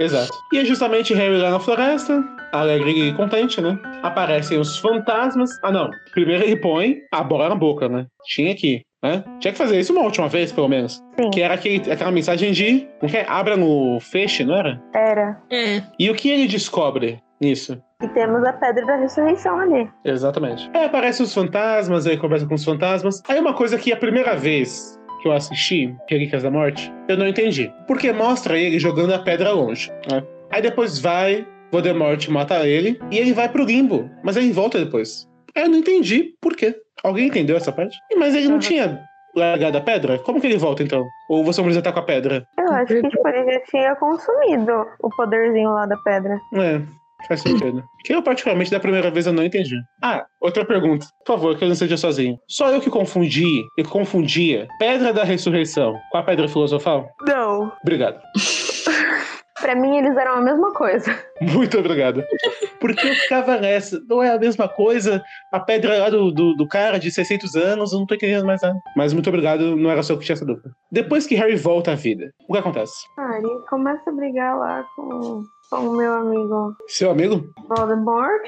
Exato. E é justamente Harry lá na floresta, alegre e contente, né? Aparecem os fantasmas. Ah, não. Primeiro ele põe a bola na boca, né? Tinha que, né? Tinha que fazer isso uma última vez, pelo menos. Sim. Que era aquele, aquela mensagem de. Como que é? Abra no feixe, não era? Era. É. E o que ele descobre nisso? E temos a pedra da ressurreição ali. Exatamente. Aí aparecem os fantasmas, aí conversa com os fantasmas. Aí uma coisa que a primeira vez que eu assisti, Relíquias da Morte, eu não entendi. Porque mostra ele jogando a pedra longe. né? Aí depois vai, Voldemort mata ele, e ele vai pro limbo. Mas ele volta depois. Aí eu não entendi por quê. Alguém entendeu essa parte? Mas ele não Uhum. tinha largado a pedra? Como que ele volta então? Ou você precisa estar com a pedra? Eu acho que tipo, ele já tinha consumido o poderzinho lá da pedra. É. Faz sentido. Que eu, particularmente, da primeira vez eu não entendi. Ah, outra pergunta. Por favor, que eu não seja sozinho. Só eu que confundi e confundia Pedra da Ressurreição com a Pedra Filosofal? Não. Obrigado. Pra mim, eles eram a mesma coisa. Muito obrigado. Porque eu ficava nessa. Não é a mesma coisa. A pedra lá do, do, do cara de 600 anos, eu não tô entendendo mais nada. Mas muito obrigado, não era só eu que tinha essa dúvida. Depois que Harry volta à vida, o que acontece? Ah, ele começa a brigar lá com o meu amigo Seu amigo, Voldemort.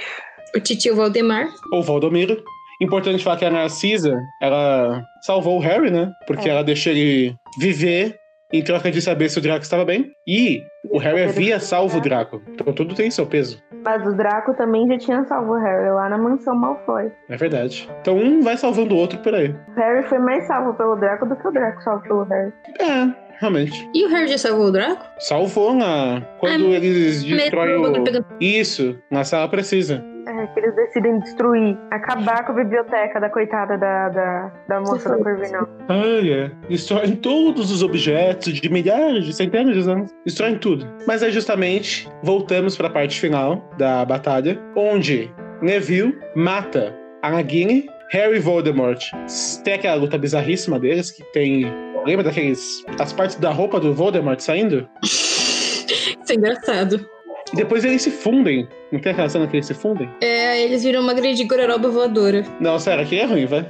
O titio Valdemar. ou Valdomiro. Importante falar que a Narcisa, ela salvou o Harry, né? Porque É. ela deixou ele viver em troca de saber se o Draco estava bem. E o Harry havia salvo o Draco. Então tudo tem seu peso. Mas o Draco também já tinha salvo o Harry lá na mansão Malfoy. É verdade. Então um vai salvando o outro por aí. O Harry foi mais salvo pelo Draco do que o Draco salvo pelo Harry. É, realmente. E o Harry já salvou o Draco? Salvou na... quando Ah, eles destroem o... pegando- Isso, na sala precisa. É, que eles decidem destruir, acabar com a biblioteca da coitada da, da, da moça da Corvinal. Ah, é. Destroem todos os objetos de milhares, de centenas de anos. Destroem tudo. Mas é justamente, voltamos para a parte final da batalha, onde Neville mata a Nagini, Harry e Voldemort. Tem aquela luta bizarríssima deles, que tem... Lembra daqueles... as partes da roupa do Voldemort saindo? Isso é engraçado. E depois eles se fundem. Não tem aquela cena que eles se fundem? É, eles viram uma grande gororoba voadora. Não, sério, aqui é ruim, vai.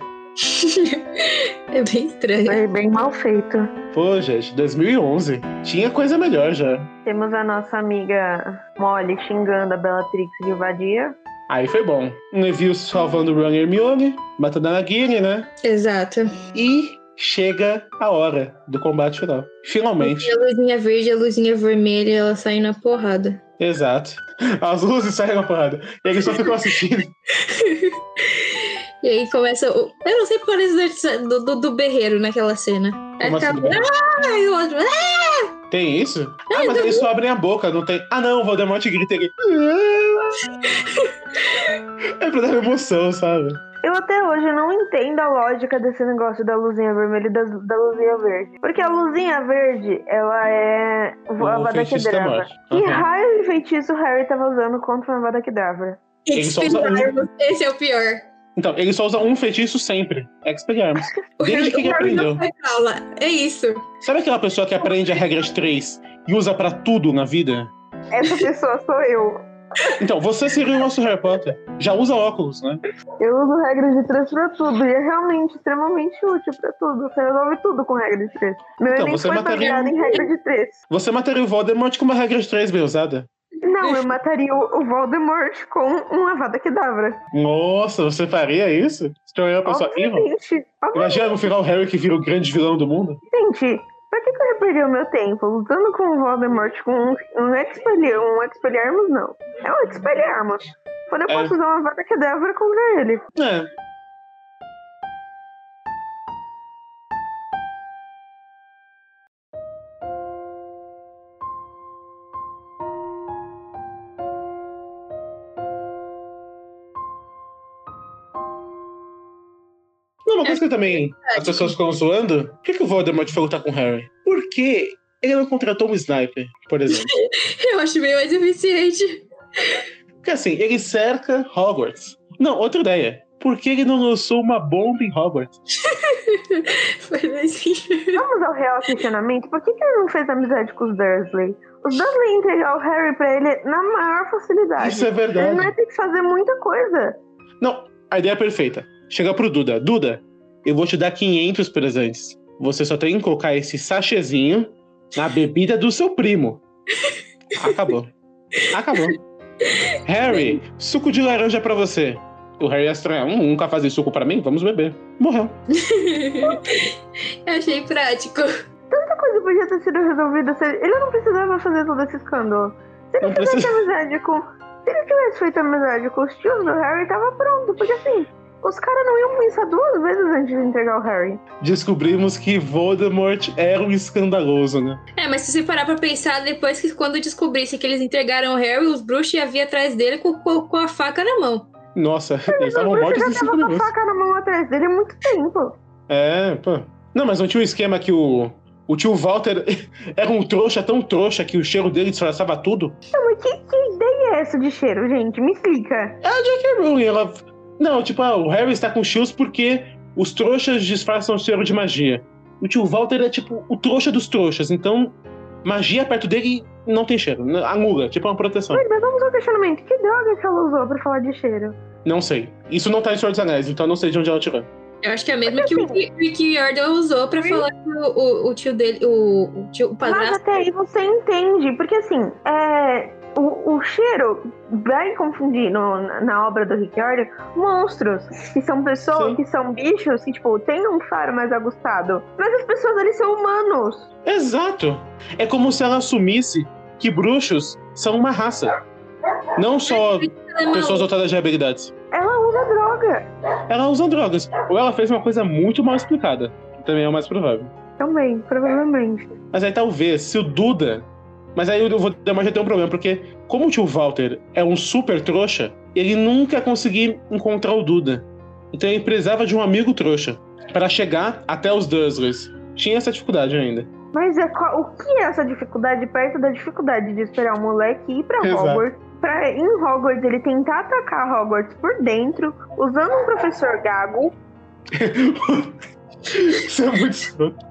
É bem estranho. Foi bem mal feito. Pô, gente, 2011. Tinha coisa melhor já. Temos a nossa amiga Molly xingando a Bellatrix de vadia. Aí foi bom. O Neville salvando o Ron e Hermione, matando a Nagini, né? Exato. E chega a hora do combate final. Finalmente. E a luzinha verde e a luzinha vermelha, elas saem na porrada. Exato. As luzes saem na porrada. E eles só ficam assistindo. E aí começa o. Eu não sei qual é do, do, do berreiro naquela cena. Aí berreiro? Ah, e o outro. Ah! Tem isso? Ah, mas eles só abrem a boca, não tem. Ah, não, o Voldemort grita aqui. É pra dar emoção, sabe? Eu até hoje não entendo a lógica desse negócio da luzinha vermelha e da, da luzinha verde. Porque a luzinha verde, ela é a O Avada Kedavra. morte. Que raio de feitiço o Harry tava usando contra a Avada Kedavra? Ele só usa um. Esse é o pior. Então, ele só usa um feitiço sempre. Expelliarmus. O Desde que ele o aprendeu. É isso. Sabe aquela pessoa que aprende a regra de três e usa pra tudo na vida? Essa pessoa sou eu. Então, você seria o nosso Harry Potter. Já usa óculos, né? Eu uso regra de três pra tudo. E é realmente extremamente útil pra tudo. Você resolve tudo com regra de três. Meu Então, Enem você foi mataria baseado um- em regra de três. Você mataria o Voldemort com uma regra de três bem usada. Não, eu mataria o Voldemort com uma Avada Kedavra. Nossa, você faria isso? Se tornaria uma pessoa. Imagina no final o Harry que vira o grande vilão do mundo. Gente, pra que, que eu ia perder o meu tempo lutando com o Voldemort com um, um Expelliarmus? Um Expelliarmus, não. É um Expelliarmus. Quando eu É. posso usar uma Avada Kedavra contra ele. É. coisa que também as pessoas ficam zoando. Por que, que o Voldemort foi lutar com o Harry? Por que ele não contratou um sniper, por exemplo? Eu acho bem mais eficiente. Porque assim, ele cerca Hogwarts. Não, outra ideia. Por que ele não lançou uma bomba em Hogwarts? Sentido. Vamos ao real questionamento. Por que, que ele não fez amizade com os Dursley? Os Dursley iam entregar o Harry pra ele na maior facilidade. Isso é Ele não verdade. ia ter que fazer muita coisa. Não, a ideia é perfeita. Chega pro Duda. Duda, eu vou te dar 500 presentes. Você só tem que colocar esse sachezinho na bebida do seu primo. Acabou. Acabou. Harry, suco de laranja pra você. O Harry ia estranhar. Hum, nunca fazem suco pra mim? Vamos beber. Morreu. Eu achei prático. Tanta coisa podia ter sido resolvida. ele ele não precisava fazer todo esse escândalo. Se ele Não tivesse precisa. amizade com. Se ele tivesse feito amizade com os tios do Harry, tava pronto. Porque assim, os caras não iam pensar duas vezes antes de entregar o Harry. Descobrimos que Voldemort era um escandaloso, né? É, mas se você parar pra pensar, depois que quando descobrisse que eles entregaram o Harry, os bruxos iam vir atrás dele com, com, com a faca na mão. Nossa, eles estavam mortos já em cinco tava com a faca na mão atrás dele há muito tempo. É, pô. Não, mas não tinha um esquema que o, O tio Walter era um trouxa tão trouxa que o cheiro dele disfarçava tudo. Não, mas que, que ideia é essa de cheiro, gente? Me explica. É a J.K. Rowling, ela... Não, tipo, ah, o Harry está com shields porque os trouxas disfarçam o cheiro de magia. O tio Walter é, tipo, o trouxa dos trouxas, então magia perto dele não tem cheiro, anula, tipo uma proteção. Mas, mas vamos ao questionamento. Que droga que ela usou pra falar de cheiro? Não sei. Isso não tá em Senhor dos Anéis, então eu não sei de onde ela tirou. Eu acho que é a mesma que o Rick- Riordan usou pra falar que o, o- o tio dele, o, o tio, o Mas padrasto. até aí você entende, porque assim, é, o, o cheiro vai confundir no- na- obra do Rick Riordan monstros, que são pessoas, Sim. que são bichos, que tipo, tem um faro mais aguçado. Mas as pessoas ali são humanos. Exato. É como se ela assumisse que bruxos são uma raça. Não só pessoas dotadas de habilidades. Ela usa droga. Ela usa drogas. Ou ela fez uma coisa muito mal explicada. que Também é o mais provável. Também, provavelmente. Mas aí talvez, se o Duda. Mas aí eu vou mas já tem um problema, porque como o tio Walter é um super trouxa, ele nunca ia conseguir encontrar o Duda. Então ele precisava de um amigo trouxa para chegar até os Dursleys. Tinha essa dificuldade ainda. Mas é qual- o que é essa dificuldade perto da dificuldade de esperar o moleque ir pra Exato. Hogwarts? Pra, em Hogwarts, ele tentar atacar Hogwarts por dentro, usando um professor gago. Isso é muito escroto.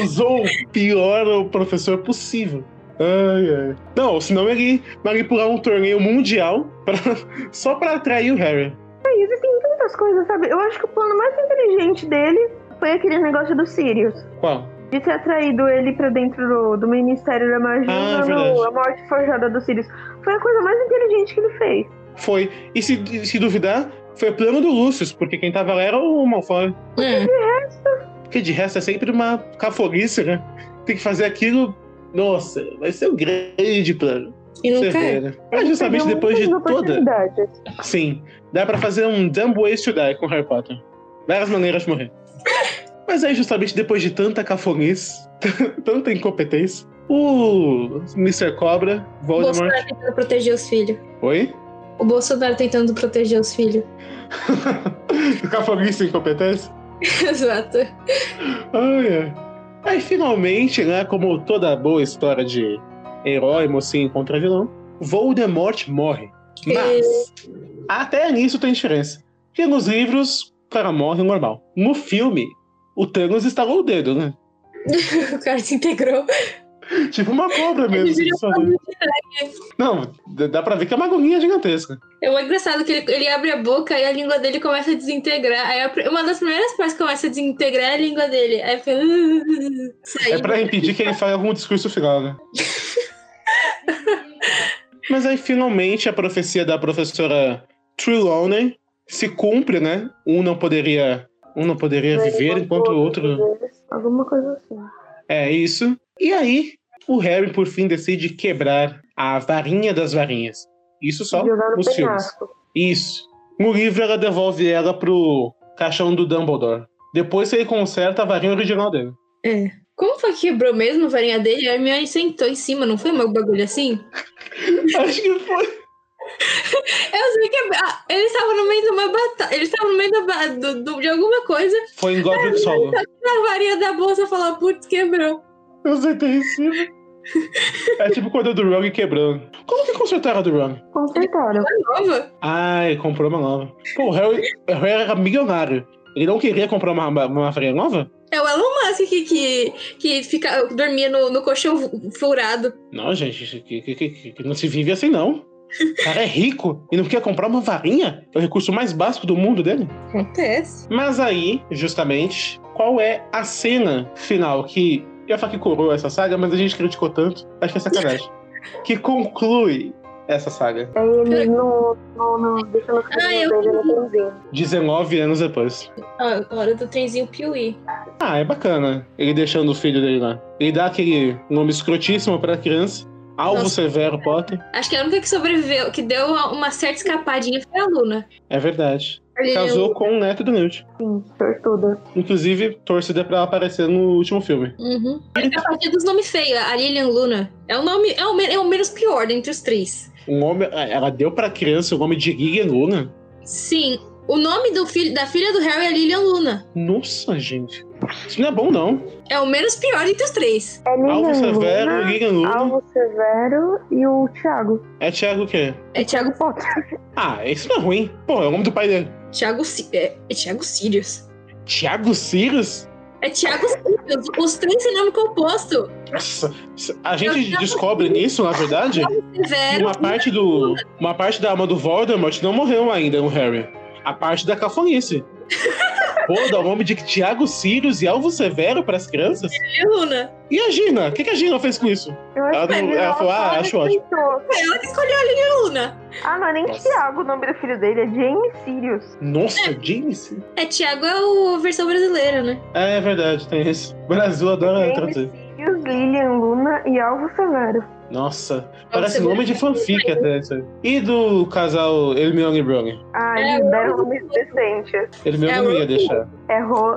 Usou o pior professor possível. Ai, ai. Não, senão ele manipular um torneio mundial pra- só pra atrair o Harry. E existem tantas coisas, sabe? Eu acho que o plano mais inteligente dele foi aquele negócio do Sirius. Qual? De ter atraído ele pra dentro do, do Ministério da Magia, Ah, é a morte forjada do Sirius. Foi a coisa mais inteligente que ele fez. Foi. E se, se duvidar, foi plano do Lucius, porque quem tava lá era o Malfoy. Hum. Porque de resto é sempre uma cafolice, né? Tem que fazer aquilo. Nossa, vai ser um grande plano. E nunca vê, é. né? Mas justamente depois de toda. Sim, dá pra fazer um Dumb Ways to Die com Harry Potter. Várias maneiras de morrer. Mas aí, justamente depois de tanta cafonice, tanta incompetência, o Mr. Cobra, O Voldemort. Bolsonaro tentando proteger os filhos. Oi? O Bolsonaro tentando proteger os filhos. Cafonice e incompetência? Exato. Ai, ai. Aí finalmente, né, como toda boa história de herói, mocinho contra vilão, Voldemort morre. Mas até nisso tem diferença. Porque nos livros, o cara morre normal. No filme, o Thanos estalou o dedo, né? o cara se integrou. Tipo uma cobra mesmo. Não, dá pra ver que é uma agonia gigantesca. É muito engraçado que ele, ele abre a boca e a língua dele começa a desintegrar. Aí a uma das primeiras partes que começa a desintegrar é a língua dele. Aí fica. É pra impedir que ele fale algum discurso final, né? Mas aí finalmente a profecia da professora Trelawney se cumpre, né? Um não poderia, um não poderia viver enquanto o outro. Alguma coisa assim. É isso. E aí o Harry por fim decide quebrar a varinha das varinhas. Isso só nos filmes. Isso. No livro ela devolve ela pro caixão do Dumbledore. Depois ele conserta a varinha original dele. É. Como foi que quebrou mesmo a varinha dele? A Hermione sentou em cima, não foi um bagulho assim? Acho que foi. Eu sei que ah, eles estavam no meio de uma batalha. Eles estavam no meio da do- do- de alguma coisa. Foi em Godric's Hollow. A varinha da bolsa falou, putz, quebrou. Eu sentei em cima. É tipo quando a do Rogue quebrando. Como que consertaram a do? Consertaram. Nova? Ai, comprou uma nova. Pô, o Harry, o Harry era milionário. Ele não queria comprar uma, uma, uma varinha nova? É o Elon Musk que, que, que fica, dormia no, no colchão fu- furado. Não, gente, que, que, que- que não se vive assim, não. O cara é rico e não quer comprar uma varinha? É o recurso mais básico do mundo dele. Acontece. Mas aí, justamente, qual é a cena final que. Eu ia falar que coroa essa saga, mas a gente criticou tanto. Acho que é sacanagem. que conclui essa saga. Aí ele no, no, no, deixando o Ah, caminho eu- dele no trenzinho. 19 anos depois. Ah, a hora do trenzinho Piuí. Ah, é bacana. Ele deixando o filho dele lá. Ele dá aquele nome escrotíssimo pra criança. Alvo Nossa. Severo Potter. Acho que a única que sobreviveu, que deu uma certa escapadinha foi a Luna. É verdade. Ele- Casou com o neto do Newt. Sim, sortuda. Inclusive, torcida pra ela aparecer no último filme. Uhum. A partir dos nomes feios, a Lilian Luna. É o nome, é o, é o menos pior dentre os três. Um homem, ela deu pra criança o nome de Lilian Luna. Sim, o nome do filho, da filha do Harry é Lilian Luna. Nossa, gente. Isso não é bom, não. É o menos pior entre os três. É Alvo Severo, Luna, Lilian Luna. Alvo Severo e o Thiago. É Thiago o quê? É Thiago Potter. Ah, isso não é ruim. Pô, é o nome do pai dele. Thiago Si- é, é Thiago Sirius. Thiago Sirius? É Thiago Sirius. Os três têm nome composto. Nossa, a gente descobre nisso, na verdade, Severo. uma parte do. Uma parte da alma do Voldemort não morreu ainda no Harry. A parte da cafonice. Pô, dá o nome de Thiago Sirius e Alvo Severo para as crianças? e Luna. E a Gina? O que, que a Gina fez com isso? Eu Ela não- ela falou, ah, acho ótimo. ela que escolheu a Lilian Luna. Ah, não é nem Nossa. Thiago o nome do filho dele, é James Sirius. Nossa, James? É, Thiago é o- a versão brasileira, né? É, é verdade, tem isso. O Brasil adora James traduzir. Sirius, Lilian Luna e Alvo Severo. Nossa, parece Severo. nome de fanfic até isso aí. E do casal Hermione e Brony? Ah, É, eles o- deram nomes decentes. Hermione É, não ia deixar. É Ro.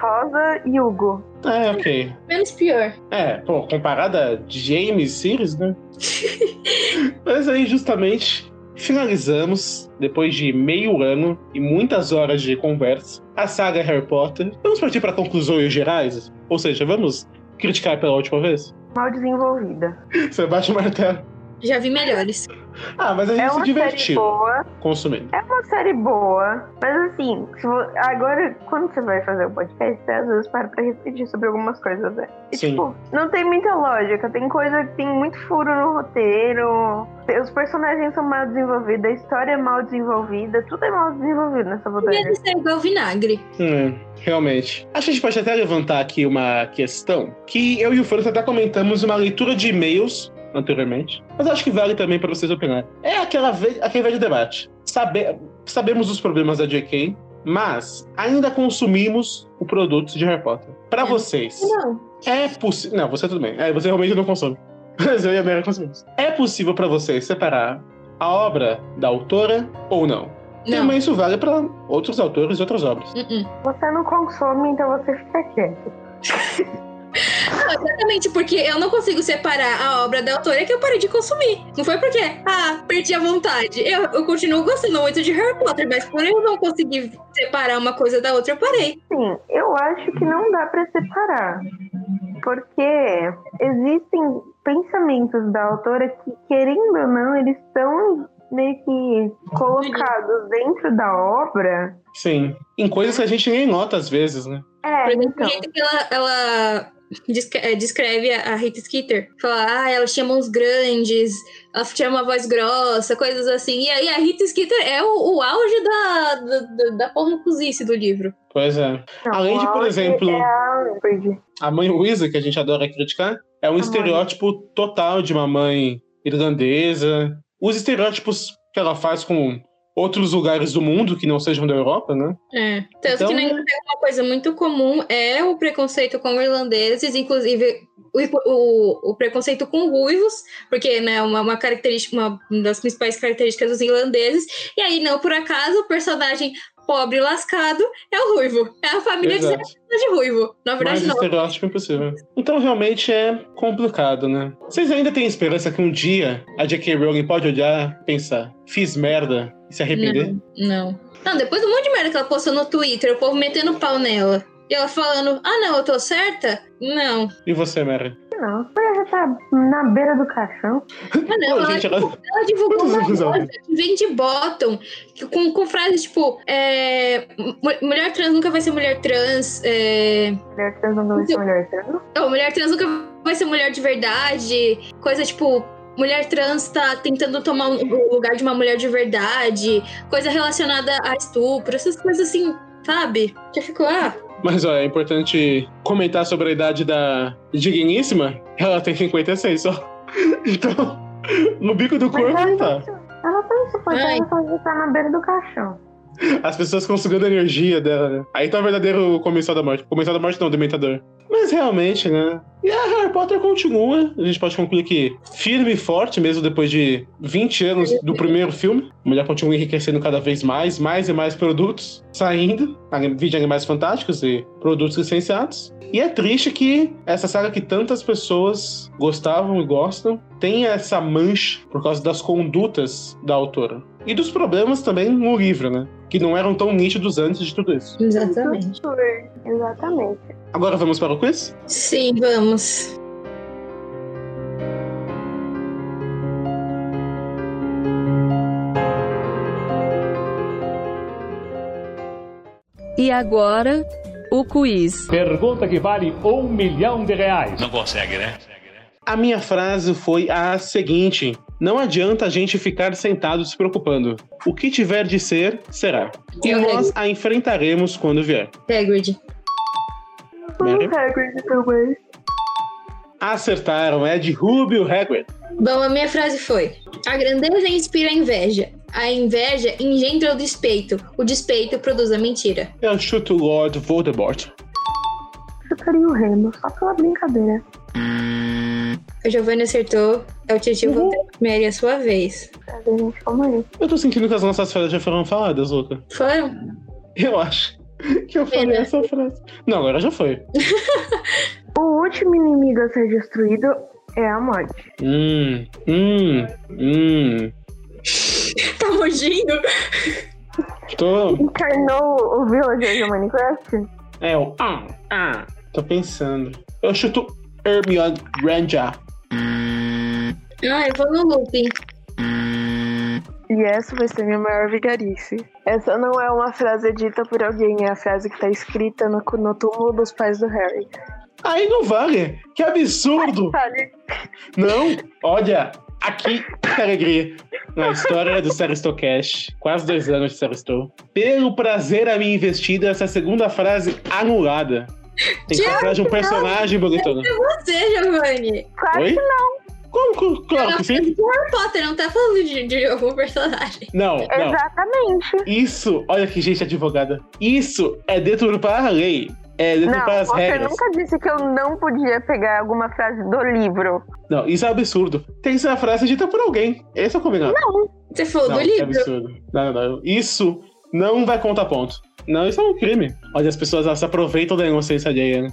Rosa e Hugo. É, ok. Menos pior. É, pô, comparada a James Sirius, né? Mas aí, justamente, finalizamos, depois de meio ano e muitas horas de conversa, a saga Harry Potter. Vamos partir para conclusões gerais? Ou seja, vamos criticar pela última vez? Mal desenvolvida. Você bate o martelo. Já vi melhores. Ah, mas a gente É se uma série divertiu boa. consumindo. É uma série boa. Mas assim, se vo- agora, quando você vai fazer o podcast, você às vezes para pra refletir sobre algumas coisas, né? E, Sim. tipo, não tem muita lógica. Tem coisa que tem muito furo no roteiro. Os personagens são mal desenvolvidos, a história é mal desenvolvida, tudo é mal desenvolvido nessa bodega. Devia ser igual vinagre. Hum, realmente. Acho que a gente pode até levantar aqui uma questão que eu e o França até comentamos uma leitura de e-mails anteriormente, mas acho que vale também para vocês opinarem. É aquela ve aquele velho debate. Sabe sabemos os problemas da JK, mas ainda consumimos o produto de Harry Potter. Para É. vocês, Não. é possível. Não, você tudo bem. É, você realmente não consome. Mas eu e a Mary consumimos. É possível para vocês separar a obra da autora ou não? Não. Também isso vale para outros autores e outras obras. Uh-uh. Você não consome, então você fica quieto. Não, exatamente, porque eu não consigo separar a obra da autora que eu parei de consumir. Não foi porque, ah, perdi a vontade. Eu, eu continuo gostando muito de Harry Potter, mas por eu não conseguir separar uma coisa da outra, eu parei. Sim, eu acho que não dá pra separar. Porque existem pensamentos da autora que, querendo ou não, eles estão meio que colocados dentro da obra. Sim. Em coisas que a gente nem nota às vezes, né? É, Por exemplo, então. o jeito que ela, ela descreve a, a Rita Skeeter. Fala, ah, ela tinha mãos grandes, ela tinha uma voz grossa, coisas assim. E aí a Rita Skeeter é o, o auge da, da, da, pornocuzice do livro. Pois é. Não, Além de, por exemplo- É a. A mãe Luísa, que a gente adora criticar, é um mãe. estereótipo total de uma mãe irlandesa. Os estereótipos que ela faz com outros lugares do mundo que não sejam da Europa, né? É. Tanto Então- que na Inglaterra uma coisa muito comum é o preconceito com irlandeses, inclusive o, o, o preconceito com ruivos, porque né, uma, uma característica, uma das principais características dos irlandeses. E aí, não por acaso, o personagem pobre e lascado é o ruivo. É a família de, Exato. de ruivo. Na verdade, Mais não. estereótipo impossível. Então realmente é complicado, né? Vocês ainda têm esperança que um dia a J.K. Rowling pode olhar, pensar, fiz merda e se arrepender? Não. Não, depois do monte de merda que ela postou no Twitter, o povo metendo pau nela. E ela falando, ah não, eu tô certa? Não. E você, Mary? Não, a já tá na beira do caixão. Ah, não, Pô, ela, gente, ela- ela divulgou uma ela coisa que vem de bottom, que- com, com frases tipo, é, mu- mulher trans nunca vai ser mulher trans, é, Mulher trans não vai ser mulher trans. ou mulher trans nunca vai ser mulher de verdade, coisa tipo, mulher trans tá tentando tomar o lugar de uma mulher de verdade, coisa relacionada a estupro, essas coisas assim, sabe? Já ficou, ah, Mas ó, é importante comentar sobre a idade da digníssima. Ela tem 56 só. Então, no bico do Mas corpo não ela, tá. ela tá insuportável quando já tá na beira do caixão. As pessoas sugando a energia dela, né? Aí tá o verdadeiro comensal da morte. Comensal da morte não, dementador. Mas realmente, né? E a Harry Potter continua. A gente pode concluir que firme e forte, mesmo depois de 20 anos do primeiro filme. A mulher continua enriquecendo cada vez mais, mais e mais produtos saindo. Vídeo Animais Fantásticos e produtos licenciados. E é triste que essa saga que tantas pessoas gostavam e gostam tem essa mancha por causa das condutas da autora. E dos problemas também no livro, né? Que não eram tão nítidos antes de tudo isso. exatamente. Exatamente. Agora vamos para o quiz? Sim, vamos. E agora, o quiz. Pergunta que vale um milhão de reais. Não consegue, né? A minha frase foi a seguinte: Não adianta a gente ficar sentado se preocupando. O que tiver de ser, será. E Eu nós a enfrentaremos quando vier. Hagrid. Mary? Hagrid também. Acertaram, é de Rubio Hagrid. Bom, a minha frase foi: A grandeza inspira a inveja. A inveja engendra o despeito. O despeito produz a mentira. Eu chuto o Lord Voldemort. Chutaria o Remo, só pela brincadeira. A Giovanna acertou. É o tio Uhum. Mary, é a sua vez. Cadê, gente? Calma aí. Eu tô sentindo que as nossas frases já foram faladas, Luca. Foram? Eu acho que eu falei Pena. essa frase. Não, agora já foi. O último inimigo a ser destruído é a morte. Hum, hum, hum. Tá mugindo? Tô. Encarnou o villager do Minecraft? É o. Ah, ah. Tô pensando. Eu chuto Hermione Granger. Ah, eu vou no looping. E essa vai ser minha maior vigarice. Essa não é uma frase dita por alguém, é a frase que tá escrita no, no túmulo dos pais do Harry. Aí não vale. Que absurdo. Sabe? Não, olha, aqui, que alegria. Na história do Seristocast, quase dois anos de Seristow. Pelo prazer a minha investida, essa segunda frase anulada. Tem que atrás de um personagem bonitona. Você, Giovanni. Claro Oi? que não. Como, claro que sim. Harry Potter não tá falando de, de algum personagem. Não, não. Exatamente. Isso, olha que gente advogada. Isso é deturpar a lei. É deturpar Não, as você regras. nunca disse que eu não podia pegar alguma frase do livro. Não, isso é absurdo. Tem que ser uma frase dita por alguém. Esse é o combinado. Não. Você falou Não, do que livro. absurdo. Não, não, não. Isso não vai contar ponto. Não, isso é um crime. Olha, as pessoas elas se aproveitam da inocência alheia. né?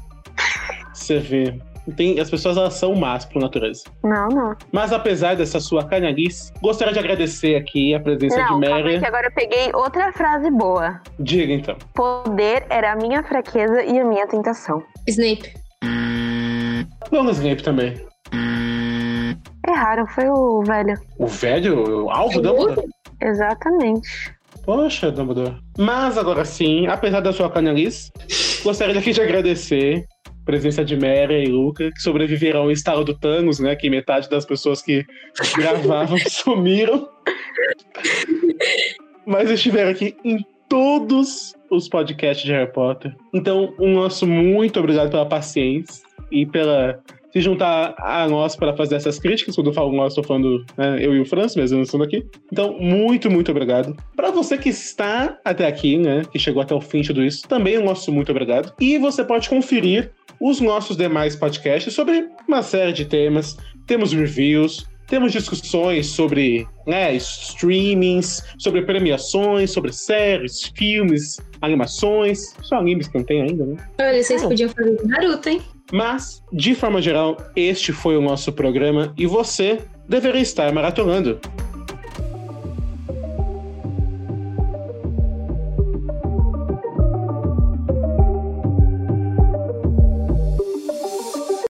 Você vê. Tem, as pessoas elas são más por natureza. Não, não. Mas apesar dessa sua canalice, gostaria de agradecer aqui a presença não, de calma Mary. aí que agora eu peguei outra frase boa. Diga então. Poder era a minha fraqueza e a minha tentação. Snape. Long Snape também. Erraram, foi o velho. O velho, o alvo Dumbledore. Exatamente. Poxa, Dumbledore. Mas agora sim, apesar da sua canalice, gostaria aqui de agradecer presença de Mary e Luca, que sobreviveram ao estalo do Thanos, né? Que metade das pessoas que gravavam sumiram. Mas estiveram aqui em todos os podcasts de Harry Potter. Então, um nosso muito obrigado pela paciência e pela se juntar a nós para fazer essas críticas. Quando eu falo nós, estou falando né, eu e o Franz, mesmo não estando aqui. Então, muito, muito obrigado. Para você que está até aqui, né, que chegou até o fim de tudo isso, também o nosso muito obrigado. E você pode conferir os nossos demais podcasts sobre uma série de temas. Temos reviews, temos discussões sobre né, streamings, sobre premiações, sobre séries, filmes, animações. Só animes que não tem ainda, né? Olha, vocês Ah. podiam fazer Naruto, hein? Mas, de forma geral, este foi o nosso programa e você deveria estar maratonando.